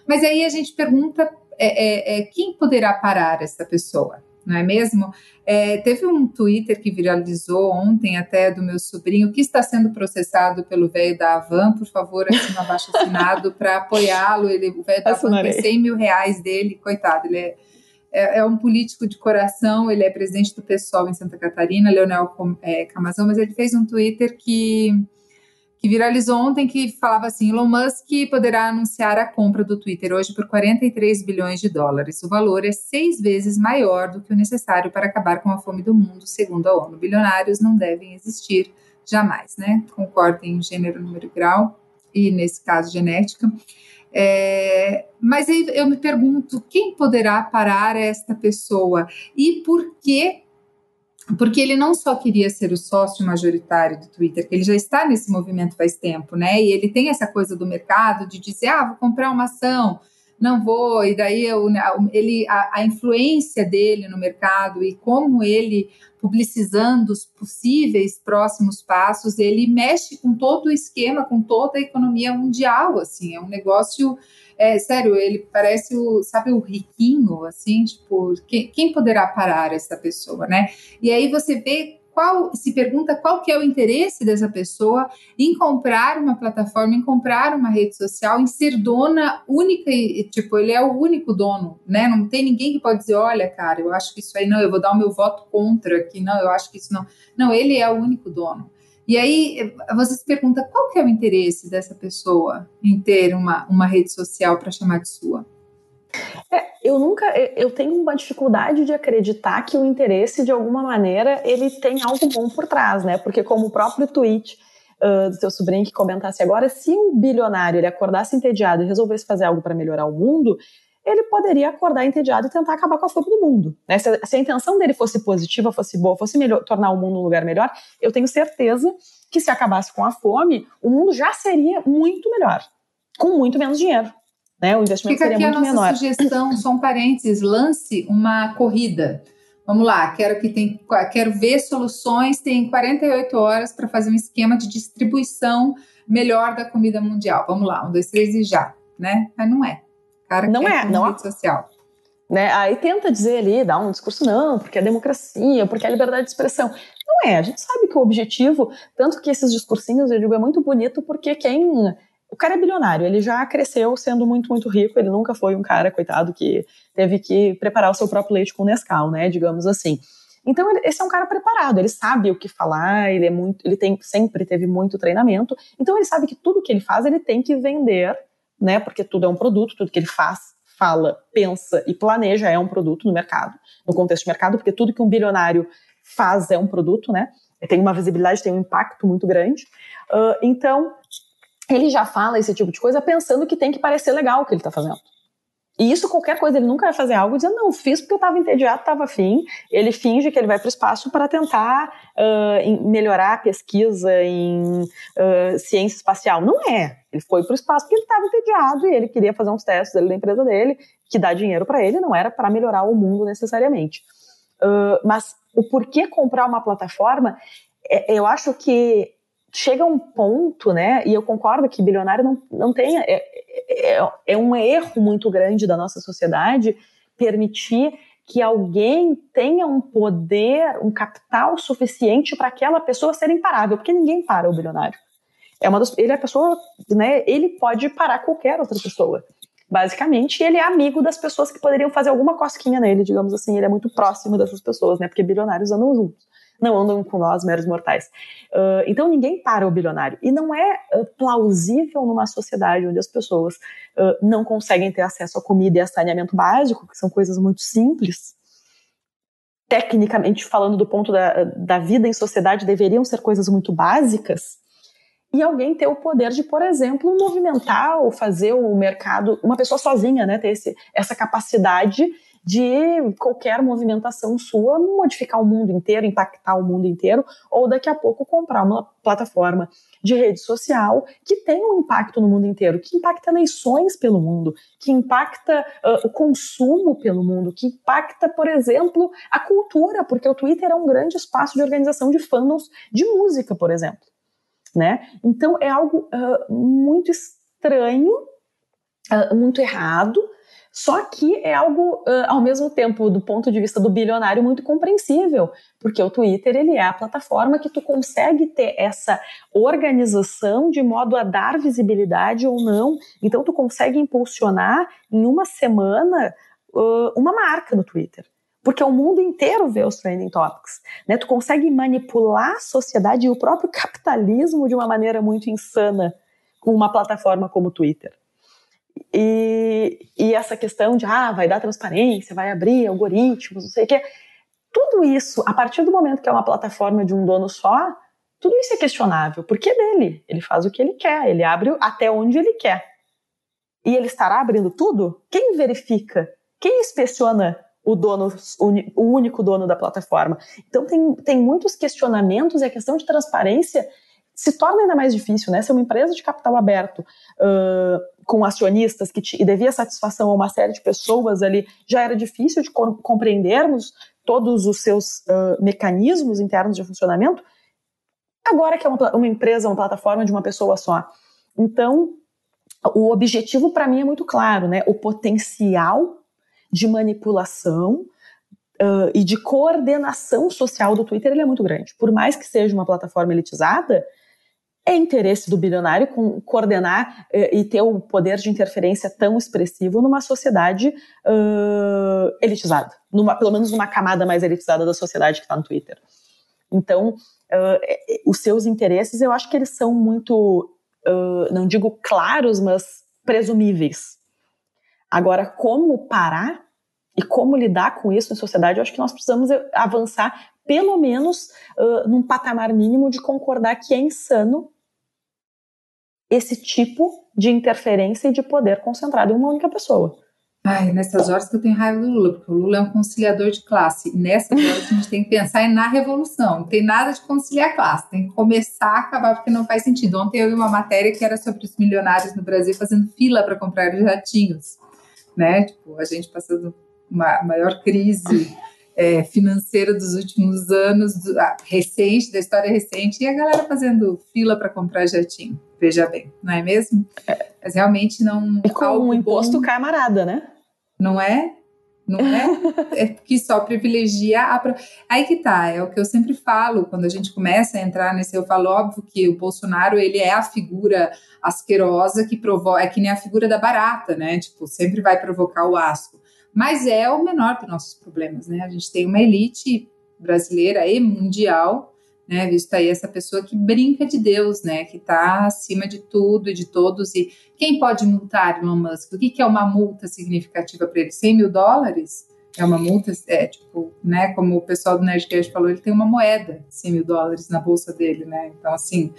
Mas aí a gente pergunta é, é, é, quem poderá parar essa pessoa? Não é mesmo? É, teve um Twitter que viralizou ontem, até do meu sobrinho, que está sendo processado pelo velho da Avan. Por favor, assina abaixo assinado para apoiá-lo. Ele, o velho da Avan tem 100 mil reais dele, coitado. Ele é, é, é, um político de coração, ele é presidente do PSOL em Santa Catarina, Leonel Camazão, mas ele fez um Twitter que que viralizou ontem, que falava assim: Elon Musk poderá anunciar a compra do Twitter hoje por 43 bilhões de dólares. O valor é seis vezes maior do que o necessário para acabar com a fome do mundo, segundo a ONU. Bilionários não devem existir jamais, né? Concordem em gênero, número e grau, e nesse caso, genética. É, mas eu me pergunto: quem poderá parar esta pessoa e por que porque ele não só queria ser o sócio majoritário do Twitter, que ele já está nesse movimento faz tempo, né? E ele tem essa coisa do mercado de dizer, ah, vou comprar uma ação, não vou, e daí eu, ele, a, a influência dele no mercado e como ele publicizando os possíveis próximos passos, ele mexe com todo o esquema, com toda a economia mundial, assim, é um negócio é, sério, ele parece o, sabe, o riquinho, assim, tipo, quem, quem poderá parar essa pessoa, né? E aí você vê qual, se pergunta qual que é o interesse dessa pessoa em comprar uma plataforma, em comprar uma rede social, em ser dona única e, tipo, ele é o único dono, né? Não tem ninguém que pode dizer, olha, cara, eu acho que isso aí não, eu vou dar o meu voto contra aqui, não, eu acho que isso não. Não, ele é o único dono. E aí você se pergunta qual que é o interesse dessa pessoa em ter uma, uma rede social para chamar de sua? É, eu nunca, eu tenho uma dificuldade de acreditar que o interesse, de alguma maneira, ele tem algo bom por trás, né? Porque como o próprio tweet uh, do seu sobrinho que comentasse agora, se um bilionário ele acordasse entediado e resolvesse fazer algo para melhorar o mundo, ele poderia acordar entediado e tentar acabar com a fome do mundo. Né? Se, se, a intenção dele fosse positiva, fosse boa, fosse melhor, tornar o mundo um lugar melhor, eu tenho certeza que se acabasse com a fome, o mundo já seria muito melhor, com muito menos dinheiro. Né? O investimento Fica seria muito menor. Fica aqui a nossa sugestão, só um parênteses, lance uma corrida. Vamos lá, quero que tem, quero ver soluções, tem 48 horas para fazer um esquema de distribuição melhor da comida mundial. Vamos lá, um, dois, três e já, né? Mas não é cara não é, não rede social. Né? Aí tenta dizer ali, dar um discurso, não, porque é democracia, porque é liberdade de expressão. Não é, a gente sabe que o objetivo, tanto que esses discursinhos, eu digo, é muito bonito, porque quem. O cara é bilionário, ele já cresceu sendo muito, muito rico, ele nunca foi um cara, coitado, que teve que preparar o seu próprio leite com Nescau, né, digamos assim. Então, esse é um cara preparado, ele sabe o que falar, ele é muito, ele tem, sempre teve muito treinamento, então ele sabe que tudo que ele faz, ele tem que vender né? Porque tudo é um produto, tudo que ele faz, fala, pensa e planeja é um produto no mercado, no contexto de mercado, porque tudo que um bilionário faz é um produto, né? Tem uma visibilidade, tem um impacto muito grande. Uh, então, ele já fala esse tipo de coisa pensando que tem que parecer legal o que ele está fazendo. E isso, qualquer coisa, ele nunca vai fazer algo dizendo, não, fiz porque eu estava entediado, estava afim. Ele finge que ele vai para o espaço para tentar uh, melhorar a pesquisa em uh, ciência espacial. Não é. Ele foi para o espaço porque ele estava entediado e ele queria fazer uns testes ali da empresa dele, que dá dinheiro para ele, não era para melhorar o mundo necessariamente. Uh, mas o porquê comprar uma plataforma, é, eu acho que chega um ponto, né? E eu concordo que bilionário não, não tem. É, é, é um erro muito grande da nossa sociedade permitir que alguém tenha um poder, um capital suficiente para aquela pessoa ser imparável, porque ninguém para o bilionário. É uma das, ele é a pessoa, né? Ele pode parar qualquer outra pessoa. Basicamente, ele é amigo das pessoas que poderiam fazer alguma cosquinha nele, digamos assim. Ele é muito próximo dessas pessoas, né? Porque bilionários andam juntos não andam com nós, meros mortais. Uh, então ninguém para o bilionário. E não é uh, plausível numa sociedade onde as pessoas uh, não conseguem ter acesso a comida e a saneamento básico, que são coisas muito simples. Tecnicamente falando, do ponto da, da vida em sociedade, deveriam ser coisas muito básicas. E alguém ter o poder de, por exemplo, movimentar ou fazer o mercado, uma pessoa sozinha, né, ter esse, essa capacidade de qualquer movimentação sua modificar o mundo inteiro, impactar o mundo inteiro, ou daqui a pouco comprar uma plataforma de rede social que tem um impacto no mundo inteiro, que impacta eleições pelo mundo, que impacta uh, o consumo pelo mundo, que impacta, por exemplo, a cultura, porque o Twitter é um grande espaço de organização de fandoms de música, por exemplo. Né? Então é algo uh, muito estranho, uh, muito errado, só que é algo, ao mesmo tempo, do ponto de vista do bilionário, muito compreensível, porque o Twitter ele é a plataforma que tu consegue ter essa organização de modo a dar visibilidade ou não. Então tu consegue impulsionar em uma semana uma marca no Twitter. Porque o mundo inteiro vê os trending topics. Né? Tu consegue manipular a sociedade e o próprio capitalismo de uma maneira muito insana com uma plataforma como o Twitter. E, e essa questão de, ah, vai dar transparência, vai abrir algoritmos, não sei o quê. Tudo isso, a partir do momento que é uma plataforma de um dono só, tudo isso é questionável, porque é dele. Ele faz o que ele quer, ele abre até onde ele quer. E ele estará abrindo tudo? Quem verifica? Quem inspeciona o dono, o único dono da plataforma? Então tem, tem muitos questionamentos e a questão de transparência se torna ainda mais difícil, né? Ser uma empresa de capital aberto, uh, com acionistas que te, e devia satisfação a uma série de pessoas ali, já era difícil de co compreendermos todos os seus uh, mecanismos internos de funcionamento. Agora que é uma, uma empresa, uma plataforma de uma pessoa só. Então, o objetivo para mim é muito claro, né? O potencial de manipulação uh, e de coordenação social do Twitter ele é muito grande. Por mais que seja uma plataforma elitizada, é interesse do bilionário coordenar uh, e ter o poder de interferência tão expressivo numa sociedade uh, elitizada, numa, pelo menos numa camada mais elitizada da sociedade que está no Twitter. Então, uh, os seus interesses, eu acho que eles são muito, não digo claros, mas presumíveis. Agora, como parar e como lidar com isso em sociedade, eu acho que nós precisamos avançar, pelo menos, num patamar mínimo de concordar que é insano esse tipo de interferência e de poder concentrado em uma única pessoa. Ai, nessas horas que eu tenho raiva do Lula, porque o Lula é um conciliador de classe. Nessas horas a gente tem que pensar na revolução. Não tem nada de conciliar classe, tem que começar a acabar porque não faz sentido. Ontem eu vi uma matéria que era sobre os milionários no Brasil fazendo fila para comprar jatinhos, né? Tipo, a gente passando uma maior crise é, financeira dos últimos anos, do, ah, recente, da história recente, e a galera fazendo fila para comprar jatinho. Veja bem, não é mesmo? É. Mas realmente não. E com um imposto bom, camarada, né? Não é? Não é? é que só privilegia a. Aí que tá, é o que eu sempre falo, quando a gente começa a entrar nesse, eu falo, óbvio que o Bolsonaro, ele é a figura asquerosa que provoca, é que nem a figura da barata, né? Tipo, sempre vai provocar o asco mas é o menor dos nossos problemas, né? A gente tem uma elite brasileira e mundial, né? Visto aí essa pessoa que brinca de Deus, né? Que está acima de tudo e de todos. E quem pode multar Elon Musk? O que, que é uma multa significativa para ele? 100 mil dólares? É uma multa, é tipo, né? Como o pessoal do Nerdcast falou, ele tem uma moeda, 100 mil dólares na bolsa dele, né? Então, assim,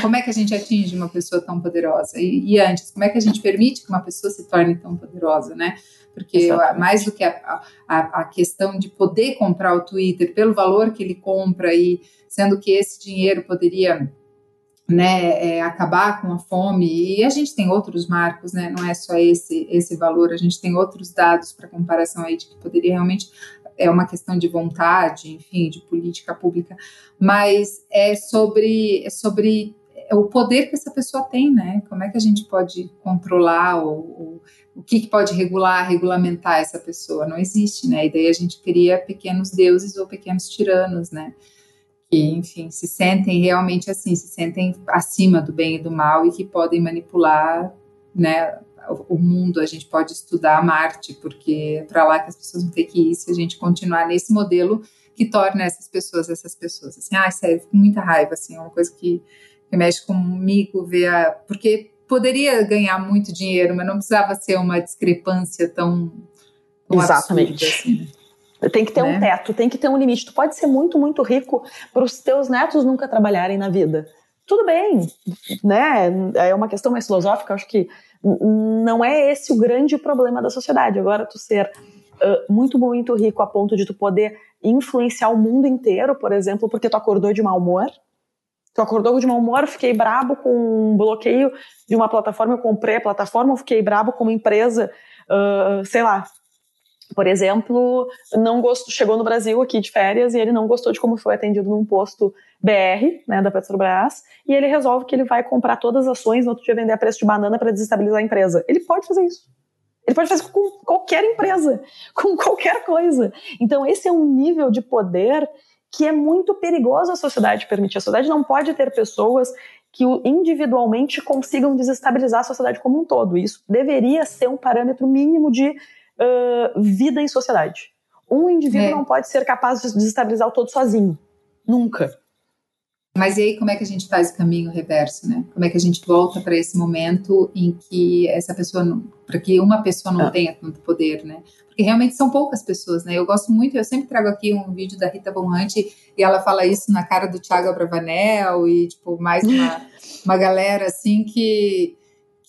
como é que a gente atinge uma pessoa tão poderosa? E, e antes, como é que a gente permite que uma pessoa se torne tão poderosa, né? Porque Exatamente. mais do que a, a, a, questão de poder comprar o Twitter pelo valor que ele compra e sendo que esse dinheiro poderia né, é, acabar com a fome e a gente tem outros marcos, né, não é só esse esse valor, a gente tem outros dados para comparação aí de que poderia realmente é uma questão de vontade, enfim, de política pública, mas é sobre é sobre é o poder que essa pessoa tem, né? Como é que a gente pode controlar ou, ou o que, que, pode regular, regulamentar essa pessoa? Não existe, né? E daí a gente cria pequenos deuses ou pequenos tiranos, né? Que, enfim, se sentem realmente assim, se sentem acima do bem e do mal e que podem manipular, né? O mundo, a gente pode estudar Marte, porque é para lá que as pessoas vão ter que ir se a gente continuar nesse modelo que torna essas pessoas essas pessoas. Assim, ah, sério, fico com muita raiva, assim, é uma coisa que mexe comigo, ver a. Porque poderia ganhar muito dinheiro, mas não precisava ser uma discrepância tão. tão Exatamente. Assim, né? Tem que ter né? um teto, tem que ter um limite. Tu pode ser muito, muito rico para os teus netos nunca trabalharem na vida. Tudo bem, né? É uma questão mais filosófica, acho que não é esse o grande problema da sociedade. Agora, tu ser uh, muito, muito rico a ponto de tu poder influenciar o mundo inteiro, por exemplo, porque tu acordou de mau humor. Tu acordou de mau humor, fiquei brabo com um bloqueio de uma plataforma, eu comprei a plataforma, fiquei brabo com uma empresa, uh, sei lá, por exemplo, não gostou, chegou no Brasil aqui de férias e ele não gostou de como foi atendido num posto BR, né, da Petrobras, e ele resolve que ele vai comprar todas as ações, no outro dia vender a preço de banana para desestabilizar a empresa. Ele pode fazer isso. Ele pode fazer com qualquer empresa, com qualquer coisa. Então, esse é um nível de poder que é muito perigoso a sociedade permitir. A sociedade não pode ter pessoas que individualmente consigam desestabilizar a sociedade como um todo. Isso deveria ser um parâmetro mínimo de uh, vida em sociedade. Um indivíduo é. não pode ser capaz de desestabilizar o todo sozinho. Nunca. Mas e aí, como é que a gente faz o caminho reverso, né? Como é que a gente volta para esse momento em que essa pessoa, para que uma pessoa não ah. tenha tanto poder, né? Porque realmente são poucas pessoas, né? Eu gosto muito, eu sempre trago aqui um vídeo da Rita Von Hunt e ela fala isso na cara do Thiago Abravanel e, tipo, mais uma, uma galera, assim, que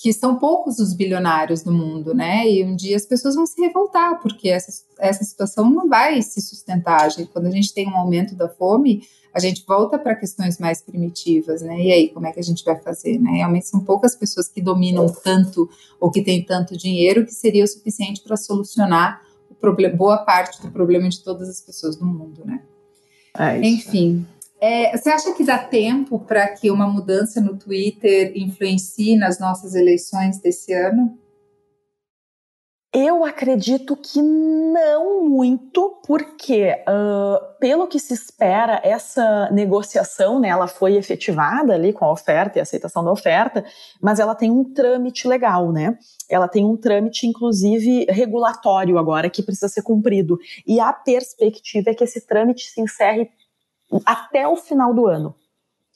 que são poucos os bilionários no mundo, né? E um dia as pessoas vão se revoltar, porque essa, essa situação não vai se sustentar. Gente, quando a gente tem um aumento da fome, a gente volta para questões mais primitivas, né? E aí, como é que a gente vai fazer, né? Realmente são poucas pessoas que dominam tanto ou que têm tanto dinheiro que seria o suficiente para solucionar o problema, boa parte do problema de todas as pessoas do mundo, né? É Enfim, é, você acha que dá tempo para que uma mudança no Twitter influencie nas nossas eleições desse ano? Eu acredito que não muito, porque uh, pelo que se espera, essa negociação, né, ela foi efetivada ali com a oferta e a aceitação da oferta, mas ela tem um trâmite legal, né? Ela tem um trâmite, inclusive, regulatório agora, que precisa ser cumprido. E a perspectiva é que esse trâmite se encerre até o final do ano.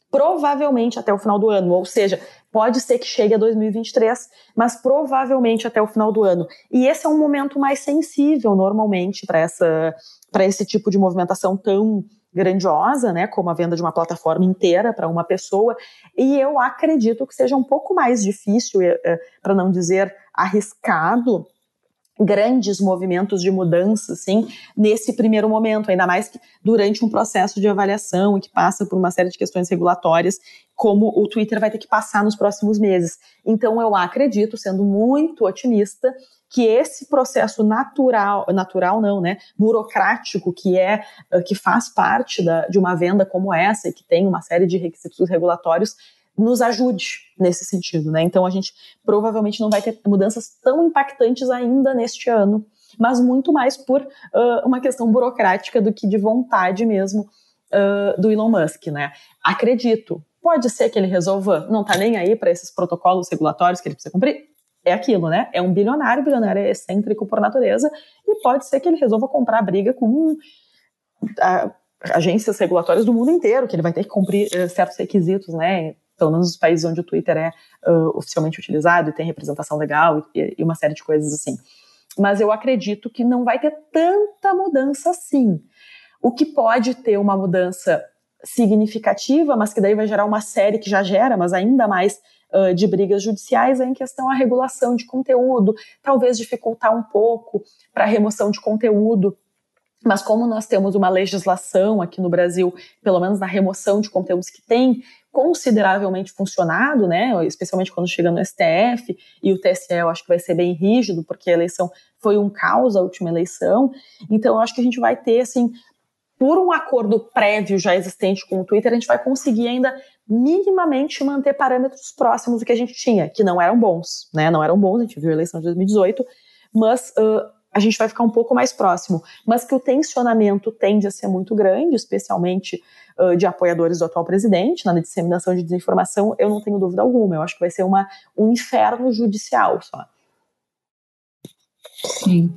Provavelmente até o final do ano, ou seja, pode ser que chegue a 2023, mas provavelmente até o final do ano. E esse é um momento mais sensível, normalmente, para essa para esse tipo de movimentação tão grandiosa, né, como a venda de uma plataforma inteira para uma pessoa. E eu acredito que seja um pouco mais difícil, eh, eh, para não dizer arriscado, grandes movimentos de mudança, assim, nesse primeiro momento, ainda mais que durante um processo de avaliação e que passa por uma série de questões regulatórias, como o Twitter vai ter que passar nos próximos meses. Então, eu acredito, sendo muito otimista, que esse processo natural, natural não, né, burocrático que é que faz parte da, de uma venda como essa e que tem uma série de requisitos regulatórios nos ajude nesse sentido, né? Então a gente provavelmente não vai ter mudanças tão impactantes ainda neste ano, mas muito mais por uh, uma questão burocrática do que de vontade mesmo uh, do Elon Musk, né? Acredito. Pode ser que ele resolva não tá nem aí para esses protocolos regulatórios que ele precisa cumprir. É aquilo, né? É um bilionário, bilionário é excêntrico por natureza, e pode ser que ele resolva comprar briga com uh, agências regulatórias do mundo inteiro, que ele vai ter que cumprir uh, certos requisitos, né? Pelo menos nos países onde o Twitter é uh, oficialmente utilizado e tem representação legal e, e, uma série de coisas assim. Mas eu acredito que não vai ter tanta mudança assim. O que pode ter uma mudança significativa, mas que daí vai gerar uma série que já gera, mas ainda mais uh, de brigas judiciais, é em questão a regulação de conteúdo, talvez dificultar um pouco para a remoção de conteúdo mas como nós temos uma legislação aqui no Brasil, pelo menos na remoção de conteúdos que tem consideravelmente funcionado, né, especialmente quando chega no STF e o TSE eu acho que vai ser bem rígido, porque a eleição foi um caos a última eleição, então eu acho que a gente vai ter, assim, por um acordo prévio já existente com o Twitter, a gente vai conseguir ainda minimamente manter parâmetros próximos do que a gente tinha, que não eram bons, né, não eram bons, a gente viu a eleição de 2018, mas uh, a gente vai ficar um pouco mais próximo, mas que o tensionamento tende a ser muito grande, especialmente uh, de apoiadores do atual presidente, na disseminação de desinformação, eu não tenho dúvida alguma. Eu acho que vai ser uma, um inferno judicial só. Sim.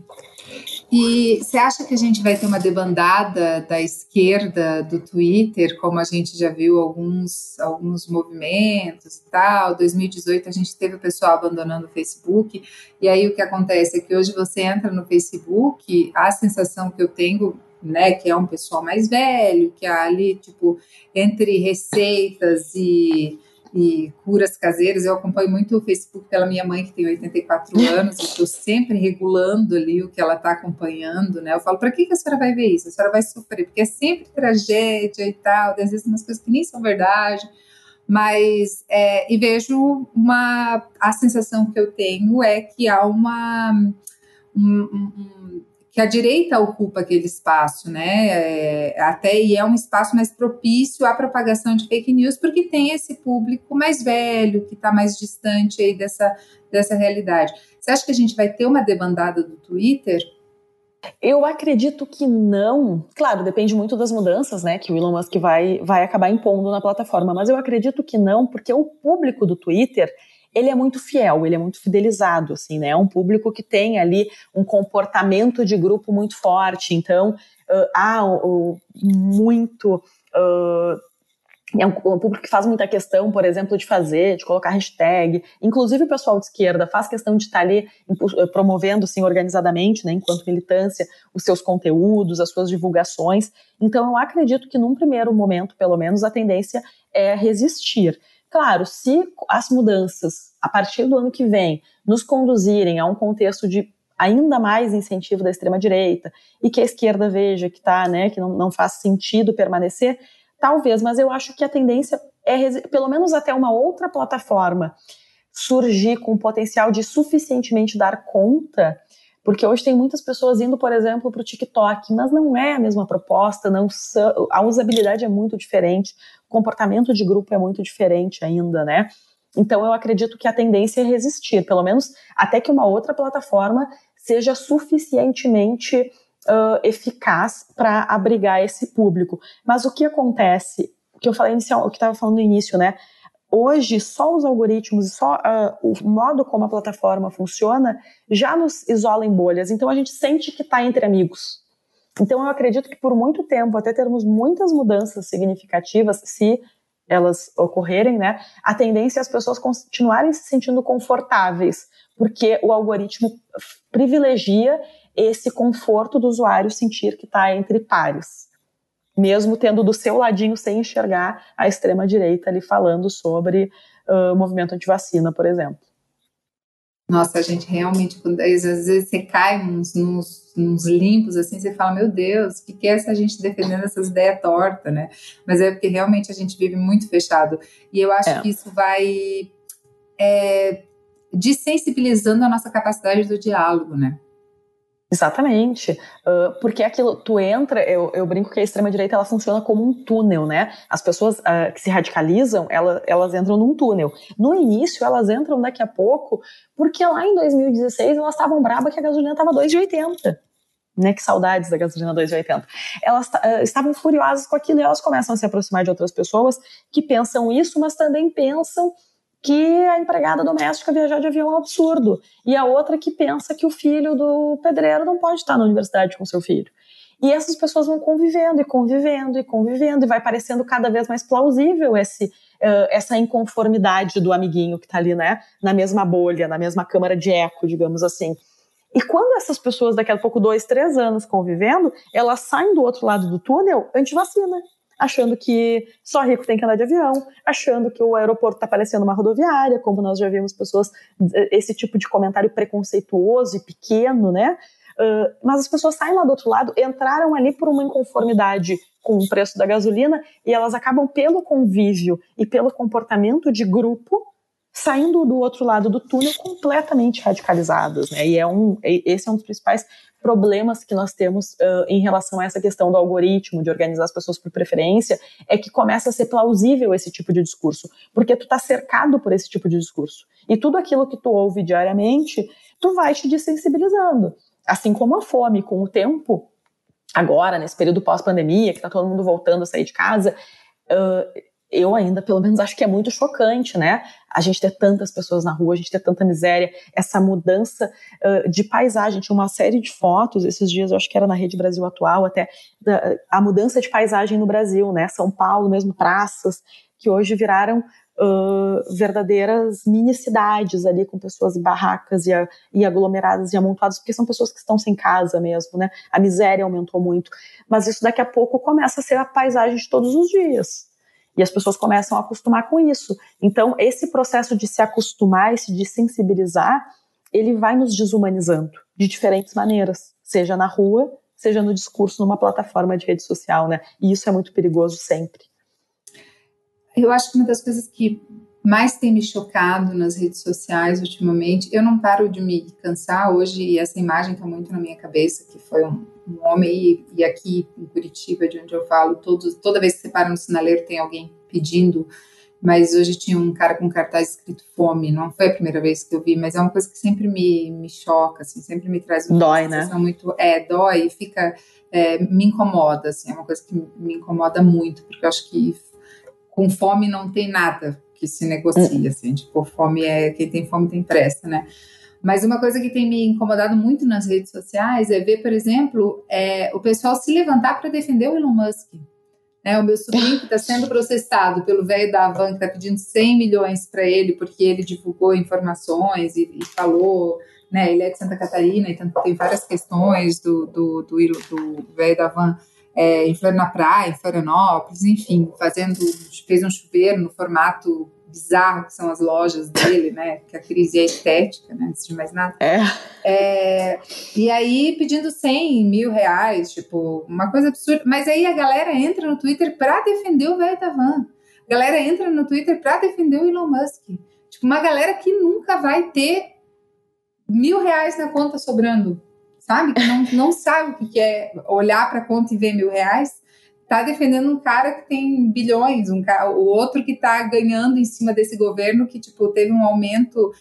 E você acha que a gente vai ter uma debandada da esquerda do Twitter, como a gente já viu alguns, alguns movimentos e tal? 2018 a gente teve o pessoal abandonando o Facebook, e aí o que acontece é que hoje você entra no Facebook, a sensação que eu tenho né, que é um pessoal mais velho, que é ali, tipo, entre receitas e, e curas caseiras. Eu acompanho muito o Facebook pela minha mãe, que tem 84 anos, e estou sempre regulando ali o que ela está acompanhando, né? Eu falo, para que, que a senhora vai ver isso? A senhora vai sofrer, porque é sempre tragédia e tal, às vezes umas coisas que nem são verdade. Mas, é, e vejo uma. A sensação que eu tenho é que há uma. Um, um, que a direita ocupa aquele espaço, né? É, até e é um espaço mais propício à propagação de fake news, porque tem esse público mais velho, que está mais distante aí dessa, dessa realidade. Você acha que a gente vai ter uma debandada do Twitter? Eu acredito que não. Claro, depende muito das mudanças, né, que o Elon Musk vai, vai acabar impondo na plataforma, mas eu acredito que não, porque o público do Twitter ele é muito fiel, ele é muito fidelizado, assim, né? É um público que tem ali um comportamento de grupo muito forte, então uh, há uh, muito. Uh, é um, público que faz muita questão, por exemplo, de fazer, de colocar hashtag. Inclusive o pessoal de esquerda faz questão de estar ali promovendo, assim, organizadamente, né, enquanto militância, os seus conteúdos, as suas divulgações. Então eu acredito que num primeiro momento, pelo menos, a tendência é resistir. Claro, se as mudanças, a partir do ano que vem, nos conduzirem a um contexto de ainda mais incentivo da extrema-direita e que a esquerda veja que tá, né, que não, não faz sentido permanecer, talvez, mas eu acho que a tendência é, pelo menos até uma outra plataforma surgir com o potencial de suficientemente dar conta porque hoje tem muitas pessoas indo, por exemplo, para o TikTok, mas não é a mesma proposta, não a usabilidade é muito diferente, comportamento de grupo é muito diferente ainda, né? Então eu acredito que a tendência é resistir, pelo menos até que uma outra plataforma seja suficientemente uh, eficaz para abrigar esse público. Mas o que acontece, que eu falei inicial, o que estava falando no início, né? hoje só os algoritmos só uh, o modo como a plataforma funciona já nos isola em bolhas. Então a gente sente que está entre amigos. Então eu acredito que por muito tempo, até termos muitas mudanças significativas, se elas ocorrerem, né, a tendência é as pessoas continuarem se sentindo confortáveis, porque o algoritmo privilegia esse conforto do usuário sentir que está entre pares mesmo tendo do seu ladinho sem enxergar a extrema direita ali falando sobre uh, movimento antivacina, por exemplo. Nossa, a gente realmente, às vezes você cai nos limpos, assim, você fala, meu Deus, o que, que é essa gente defendendo essas ideias tortas, né? Mas é porque realmente a gente vive muito fechado. E eu acho é. que isso vai é, desensibilizando a nossa capacidade do diálogo, né? Exatamente, uh, porque aquilo, tu entra, eu, eu brinco que a extrema-direita ela funciona como um túnel, né? As pessoas uh, que se radicalizam, ela, elas entram num túnel. No início, elas entram daqui a pouco, porque lá em 2016 elas estavam bravas que a gasolina estava 2,80. Né, que saudades da gasolina 2,80. Elas uh, estavam furiosas com aquilo e elas começam a se aproximar de outras pessoas que pensam isso, mas também pensam que a empregada doméstica viajar de avião é um absurdo. E a outra que pensa que o filho do pedreiro não pode estar na universidade com seu filho. E essas pessoas vão convivendo e convivendo e convivendo, e vai parecendo cada vez mais plausível esse, uh, essa inconformidade do amiguinho que está ali, né, na mesma bolha, na mesma câmara de eco, digamos assim. E quando essas pessoas, daqui a pouco, dois, três anos convivendo, elas saem do outro lado do túnel anti-vacina achando que só rico tem que andar de avião, achando que o aeroporto está parecendo uma rodoviária, como nós já vimos pessoas, esse tipo de comentário preconceituoso e pequeno, né? Uh, mas as pessoas saem lá do outro lado, entraram ali por uma inconformidade com o preço da gasolina e elas acabam pelo convívio e pelo comportamento de grupo saindo do outro lado do túnel completamente radicalizadas, né? E é um, esse é um dos principais problemas que nós temos uh, em relação a essa questão do algoritmo, de organizar as pessoas por preferência, é que começa a ser plausível esse tipo de discurso, porque tu tá cercado por esse tipo de discurso. E tudo aquilo que tu ouve diariamente, tu vai te desensibilizando. Assim como a fome, com o tempo, agora, nesse período pós-pandemia, que tá todo mundo voltando a sair de casa, uh, eu ainda, pelo menos, acho que é muito chocante, né? A gente ter tantas pessoas na rua, a gente ter tanta miséria, essa mudança uh, de paisagem. Tinha uma série de fotos esses dias, eu acho que era na Rede Brasil Atual, até da, a mudança de paisagem no Brasil, né? São Paulo, mesmo praças, que hoje viraram uh, verdadeiras mini cidades ali, com pessoas em barracas e, e aglomeradas e amontoadas, porque são pessoas que estão sem casa mesmo, né? A miséria aumentou muito. Mas isso daqui a pouco começa a ser a paisagem de todos os dias E as pessoas começam a acostumar com isso. Então, esse processo de se acostumar, esse de sensibilizar, ele vai nos desumanizando de diferentes maneiras, seja na rua, seja no discurso numa plataforma de rede social, né? E isso é muito perigoso sempre. Eu acho que uma das coisas que mais tem me chocado nas redes sociais ultimamente, eu não paro de me cansar. Hoje e essa imagem está muito na minha cabeça, que foi um, um homem e, e, aqui em Curitiba, de onde eu falo, todos, toda vez que você para no sinaleiro tem alguém pedindo, mas hoje tinha um cara com cartaz escrito fome, não foi a primeira vez que eu vi, mas é uma coisa que sempre me, me choca, assim, sempre me traz uma dói, né? muito, é, dói e fica, é, me incomoda, assim, é uma coisa que me incomoda muito, porque eu acho que com fome não tem nada que se negocia, assim, tipo, fome é, quem tem fome tem pressa, né? Mas uma coisa que tem me incomodado muito nas redes sociais é ver, por exemplo, é, o pessoal se levantar para defender o Elon Musk. Né, o meu sobrinho que está sendo processado pelo velho da Avan, que está pedindo 100 milhões para ele, porque ele divulgou informações e, e, falou, né, ele é de Santa Catarina, então tem várias questões do, do, do, do velho da Van é, em na praia, em Florianópolis, enfim, fazendo, fez um chuveiro no formato bizarro que são as lojas dele, né? Que a crise é estética, né? Antes de mais nada. É. é. E aí pedindo 100 mil reais, tipo, uma coisa absurda. Mas aí a galera entra no Twitter para defender o velho da van. A galera entra no Twitter para defender o Elon Musk. Tipo, uma galera que nunca vai ter mil reais na conta sobrando sabe? Que não, não sabe o que é olhar para a conta e ver mil reais, está defendendo um cara que tem bilhões, um cara, o outro que está ganhando em cima desse governo que tipo teve um aumento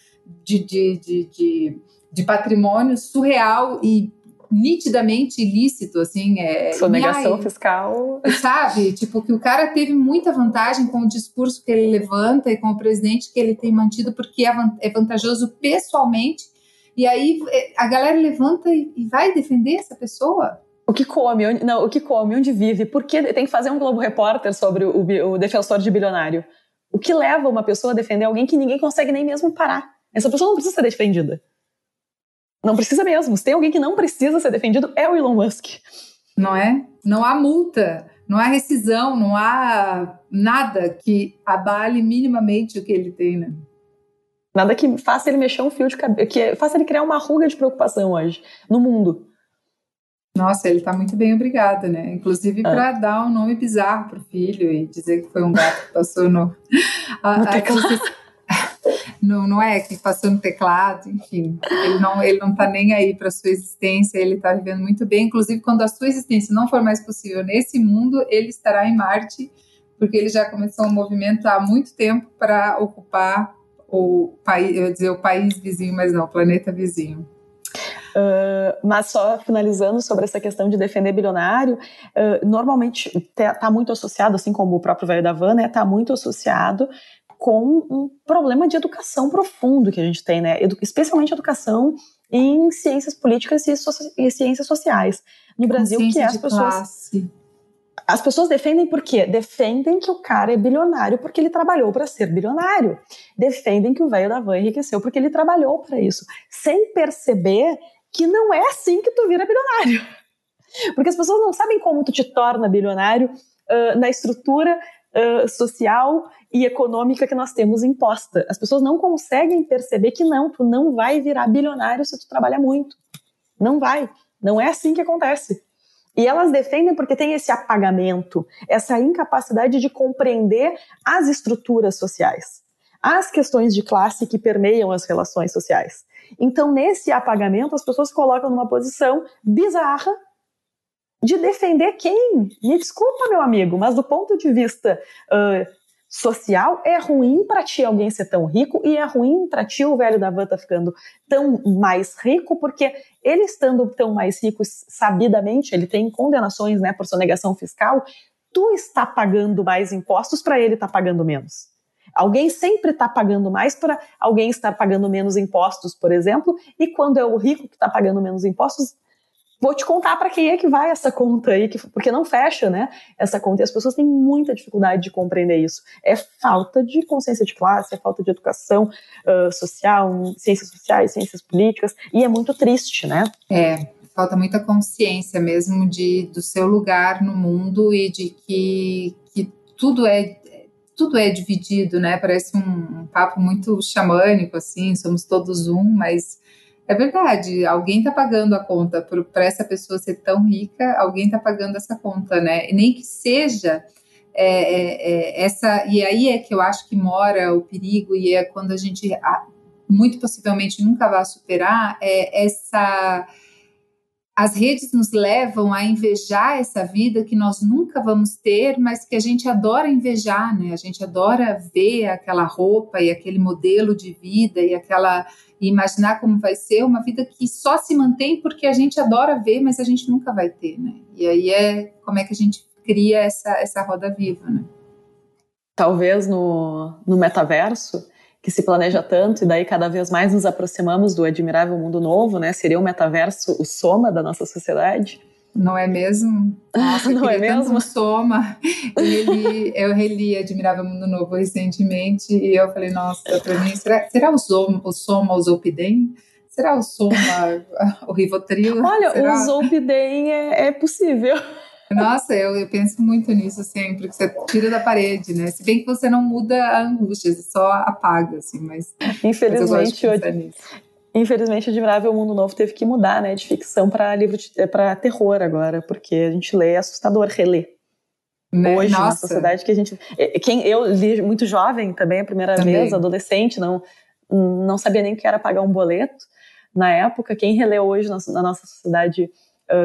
de, de, de, de, de patrimônio surreal e nitidamente ilícito, assim, é sonegação fiscal, sabe? Tipo que o cara teve muita vantagem com o discurso que ele levanta e com o presidente que ele tem mantido porque é, é vantajoso pessoalmente e aí é, a galera levanta e, vai defender essa pessoa? O que come, onde, não, o que come, onde vive, por que tem que fazer um Globo Repórter sobre o, o, defensor de bilionário? O que leva uma pessoa a defender alguém que ninguém consegue nem mesmo parar? Essa pessoa não precisa ser defendida. Não precisa mesmo. Se tem alguém que não precisa ser defendido, é o Elon Musk. Não é? Não há multa, não há rescisão, não há nada que abale minimamente o que ele tem, né? Nada que faça ele mexer um fio de cabelo, que faça ele criar uma ruga de preocupação hoje, no mundo. Nossa, ele tá muito bem, obrigada, né? Inclusive para é. dar um nome bizarro pro filho e dizer que foi um gato que passou no. A, teclado. no, não é que passou no teclado, enfim. Ele não, ele não tá nem aí para sua existência, ele tá vivendo muito bem. Inclusive, quando a sua existência não for mais possível nesse mundo, ele estará em Marte, porque ele já começou um movimento há muito tempo para ocupar o país, eu ia dizer o país vizinho, mas não, o planeta vizinho. Uh, mas só finalizando sobre essa questão de defender bilionário, uh, normalmente está muito associado, assim como o próprio velho da van, né, está muito associado com um problema de educação profundo que a gente tem, né, Edu especialmente educação em ciências políticas e, so e ciências sociais. No Brasil, que é as pessoas... Classe. As pessoas defendem por quê? Defendem que o cara é bilionário porque ele trabalhou para ser bilionário. Defendem que o velho da van enriqueceu porque ele trabalhou para isso, sem perceber que não é assim que tu vira bilionário. Porque as pessoas não sabem como tu te torna bilionário uh, na estrutura uh, social e econômica que nós temos imposta. As pessoas não conseguem perceber que não, tu não vai virar bilionário se tu trabalhar muito. Não vai. Não é assim que acontece. E elas defendem porque tem esse apagamento, essa incapacidade de compreender as estruturas sociais, as questões de classe que permeiam as relações sociais. Então, nesse apagamento, as pessoas colocam numa posição bizarra de defender quem? Me desculpa, meu amigo, mas do ponto de vista uh, social, é ruim para ti alguém ser tão rico e é ruim para ti o velho da van tá ficando tão mais rico, porque ele estando tão mais rico, sabidamente, ele tem condenações né, por sonegação fiscal, tu está pagando mais impostos para ele estar tá pagando menos. Alguém sempre está pagando mais para alguém estar pagando menos impostos, por exemplo, e quando é o rico que está pagando menos impostos, Vou te contar para quem é que vai essa conta aí, que, porque não fecha, né? Essa conta. E as pessoas têm muita dificuldade de compreender isso. É falta de consciência de classe, é falta de educação uh, social, ciências sociais, ciências políticas, e é muito triste, né? É, falta muita consciência mesmo de, do seu lugar no mundo e de que, que tudo é tudo é dividido, né? Parece um, um papo muito xamânico, assim, somos todos um, mas é verdade, alguém está pagando a conta para essa pessoa ser tão rica, alguém está pagando essa conta, né? E nem que seja é, é, é, essa. E aí é que eu acho que mora o perigo, e é quando a gente muito possivelmente nunca vai superar, é essa as redes nos levam a invejar essa vida que nós nunca vamos ter, mas que a gente adora invejar, né? A gente adora ver aquela roupa e aquele modelo de vida e aquela e imaginar como vai ser uma vida que só se mantém porque a gente adora ver, mas a gente nunca vai ter, né? E aí é como é que a gente cria essa essa roda viva, né? Talvez no, no metaverso que se planeja tanto, e daí cada vez mais nos aproximamos do admirável mundo novo, né? Seria o metaverso o soma da nossa sociedade? Não é mesmo? Nossa, não é mesmo? Um soma. E eu reli Admirável Mundo Novo recentemente e eu falei, nossa, para mim, será, será o, soma, o soma o Zolpidem? Será o soma o Rivotril? Olha, será? o Zolpidem é, é possível. Nossa, eu, eu, penso muito nisso sempre, que você tira da parede, né? Se bem que você não muda a angústia, você só apaga, assim, mas. Infelizmente, mas hoje, infelizmente, Admirável Mundo Novo teve que mudar, né? De ficção para livro para terror agora, porque a gente lê é assustador reler. Né? Hoje, Nossa. na sociedade que a gente. Quem, eu li muito jovem também, a primeira também. vez, adolescente, não, não sabia nem o que era pagar um boleto. Na época, quem relê hoje na, na nossa sociedade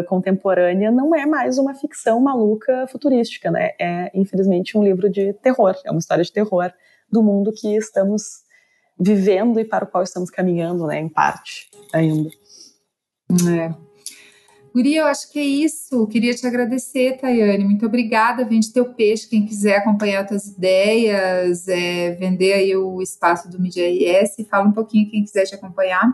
contemporânea não é mais uma ficção maluca futurística, né? É, infelizmente, um livro de terror, é uma história de terror do mundo que estamos vivendo e para o qual estamos caminhando, né? Em parte, ainda. É. Guri, eu acho que é isso. Queria te agradecer, Tayane. Muito obrigada. Vende teu peixe. Quem quiser acompanhar tuas ideias, é, vender aí o espaço do Media IS, fala um pouquinho quem quiser te acompanhar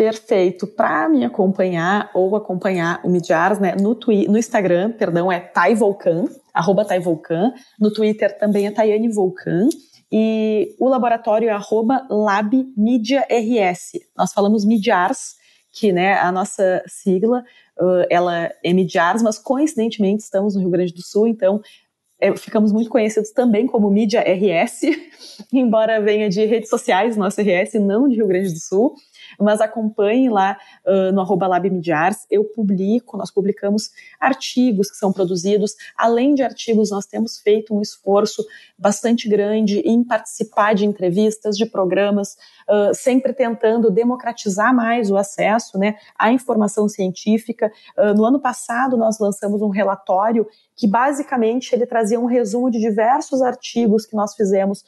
perfeito para me acompanhar ou acompanhar o Midiars, né? No, twi no Instagram, perdão, é Taivolcan, arroba Taivolcan. No Twitter também é Tayane Volcan. E o laboratório é arroba LabMediaRS. Nós falamos Midiars, que né, a nossa sigla, uh, ela é Midiars, mas coincidentemente estamos no Rio Grande do Sul, então é, ficamos muito conhecidos também como Mídia RS, embora venha de redes sociais, nosso RS, não de Rio Grande do Sul mas acompanhe lá uh, no arroba LabMediars, eu publico, nós publicamos artigos que são produzidos, além de artigos, nós temos feito um esforço bastante grande em participar de entrevistas, de programas, uh, sempre tentando democratizar mais o acesso né, à informação científica. Uh, no ano passado, nós lançamos um relatório que basicamente ele trazia um resumo de diversos artigos que nós fizemos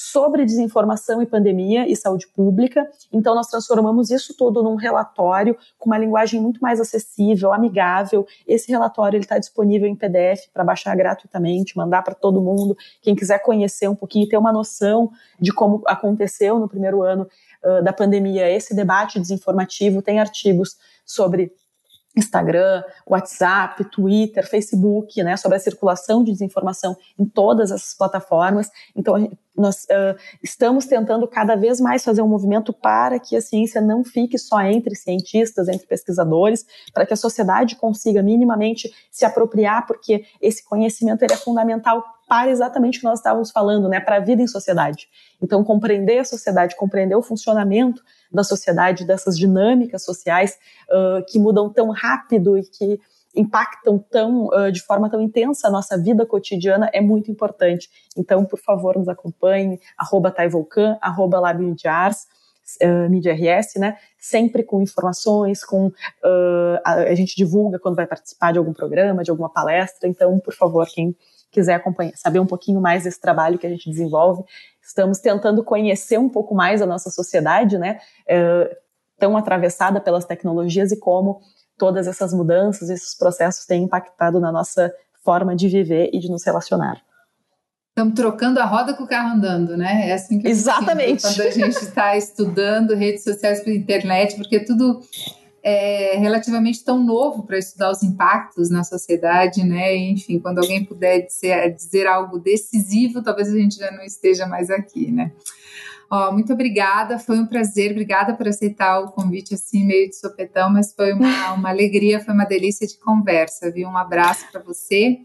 sobre desinformação e pandemia e saúde pública. Então, nós transformamos isso tudo num relatório com uma linguagem muito mais acessível, amigável. Esse relatório está disponível em PDF para baixar gratuitamente, mandar para todo mundo. Quem quiser conhecer um pouquinho, ter uma noção de como aconteceu no primeiro ano uh, da pandemia esse debate desinformativo, tem artigos sobre Instagram, WhatsApp, Twitter, Facebook, né, sobre a circulação de desinformação em todas essas plataformas. Então, nós uh, estamos tentando cada vez mais fazer um movimento para que a ciência não fique só entre cientistas, entre pesquisadores, para que a sociedade consiga minimamente se apropriar, porque esse conhecimento ele é fundamental para exatamente o que nós estávamos falando, né, para a vida em sociedade. Então, compreender a sociedade, compreender o funcionamento da sociedade, dessas dinâmicas sociais uh, que mudam tão rápido e que impactam tão uh, de forma tão intensa a nossa vida cotidiana é muito importante. Então, por favor, nos acompanhe, arroba Taivolcan, arroba LabMediars, uh, MediaRS, né? Sempre com informações, com uh, a, a, gente divulga quando vai participar de algum programa, de alguma palestra. Então, por favor, quem quiser acompanhar, saber um pouquinho mais desse trabalho que a gente desenvolve, estamos tentando conhecer um pouco mais a nossa sociedade, né? Uh, tão atravessada pelas tecnologias e como todas essas mudanças, esses processos têm impactado na nossa forma de viver e de nos relacionar. Estamos trocando a roda com o carro andando, né? É assim que Exatamente. quando a gente está estudando redes sociais pela internet, porque tudo é relativamente tão novo para estudar os impactos na sociedade, né? Enfim, quando alguém puder dizer, dizer algo decisivo, talvez a gente já não esteja mais aqui, né? Ó, muito obrigada, foi um prazer, obrigada por aceitar o convite assim, meio de sopetão, mas foi uma, uma alegria, foi uma delícia de conversa, viu? Um abraço para você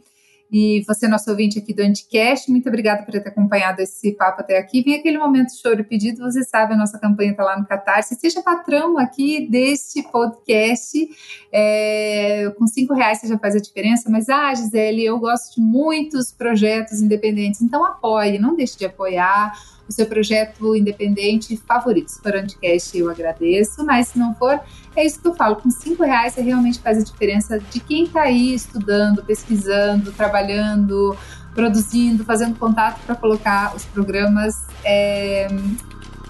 E você, nosso ouvinte aqui do Anticast, muito obrigada por ter acompanhado esse papo até aqui. Vem aquele momento choro e pedido, você sabe, a nossa campanha está lá no Catarse. Seja patrão aqui deste podcast. É, com cinco reais você já faz a diferença, mas, ah, Gisele, eu gosto de muitos projetos independentes, então apoie, não deixe de apoiar o seu projeto independente favorito. Se for Anticast, eu agradeço, mas se não for, é isso que eu falo. Com cinco reais você realmente faz a diferença de quem está aí estudando, pesquisando, trabalhando, produzindo, fazendo contato para colocar os programas é,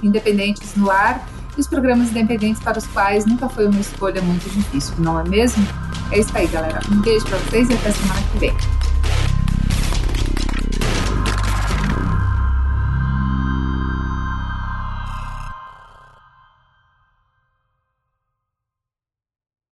independentes no ar e os programas independentes para os quais nunca foi uma escolha muito difícil, não é mesmo? É isso aí, galera. Um beijo para vocês e até semana que vem.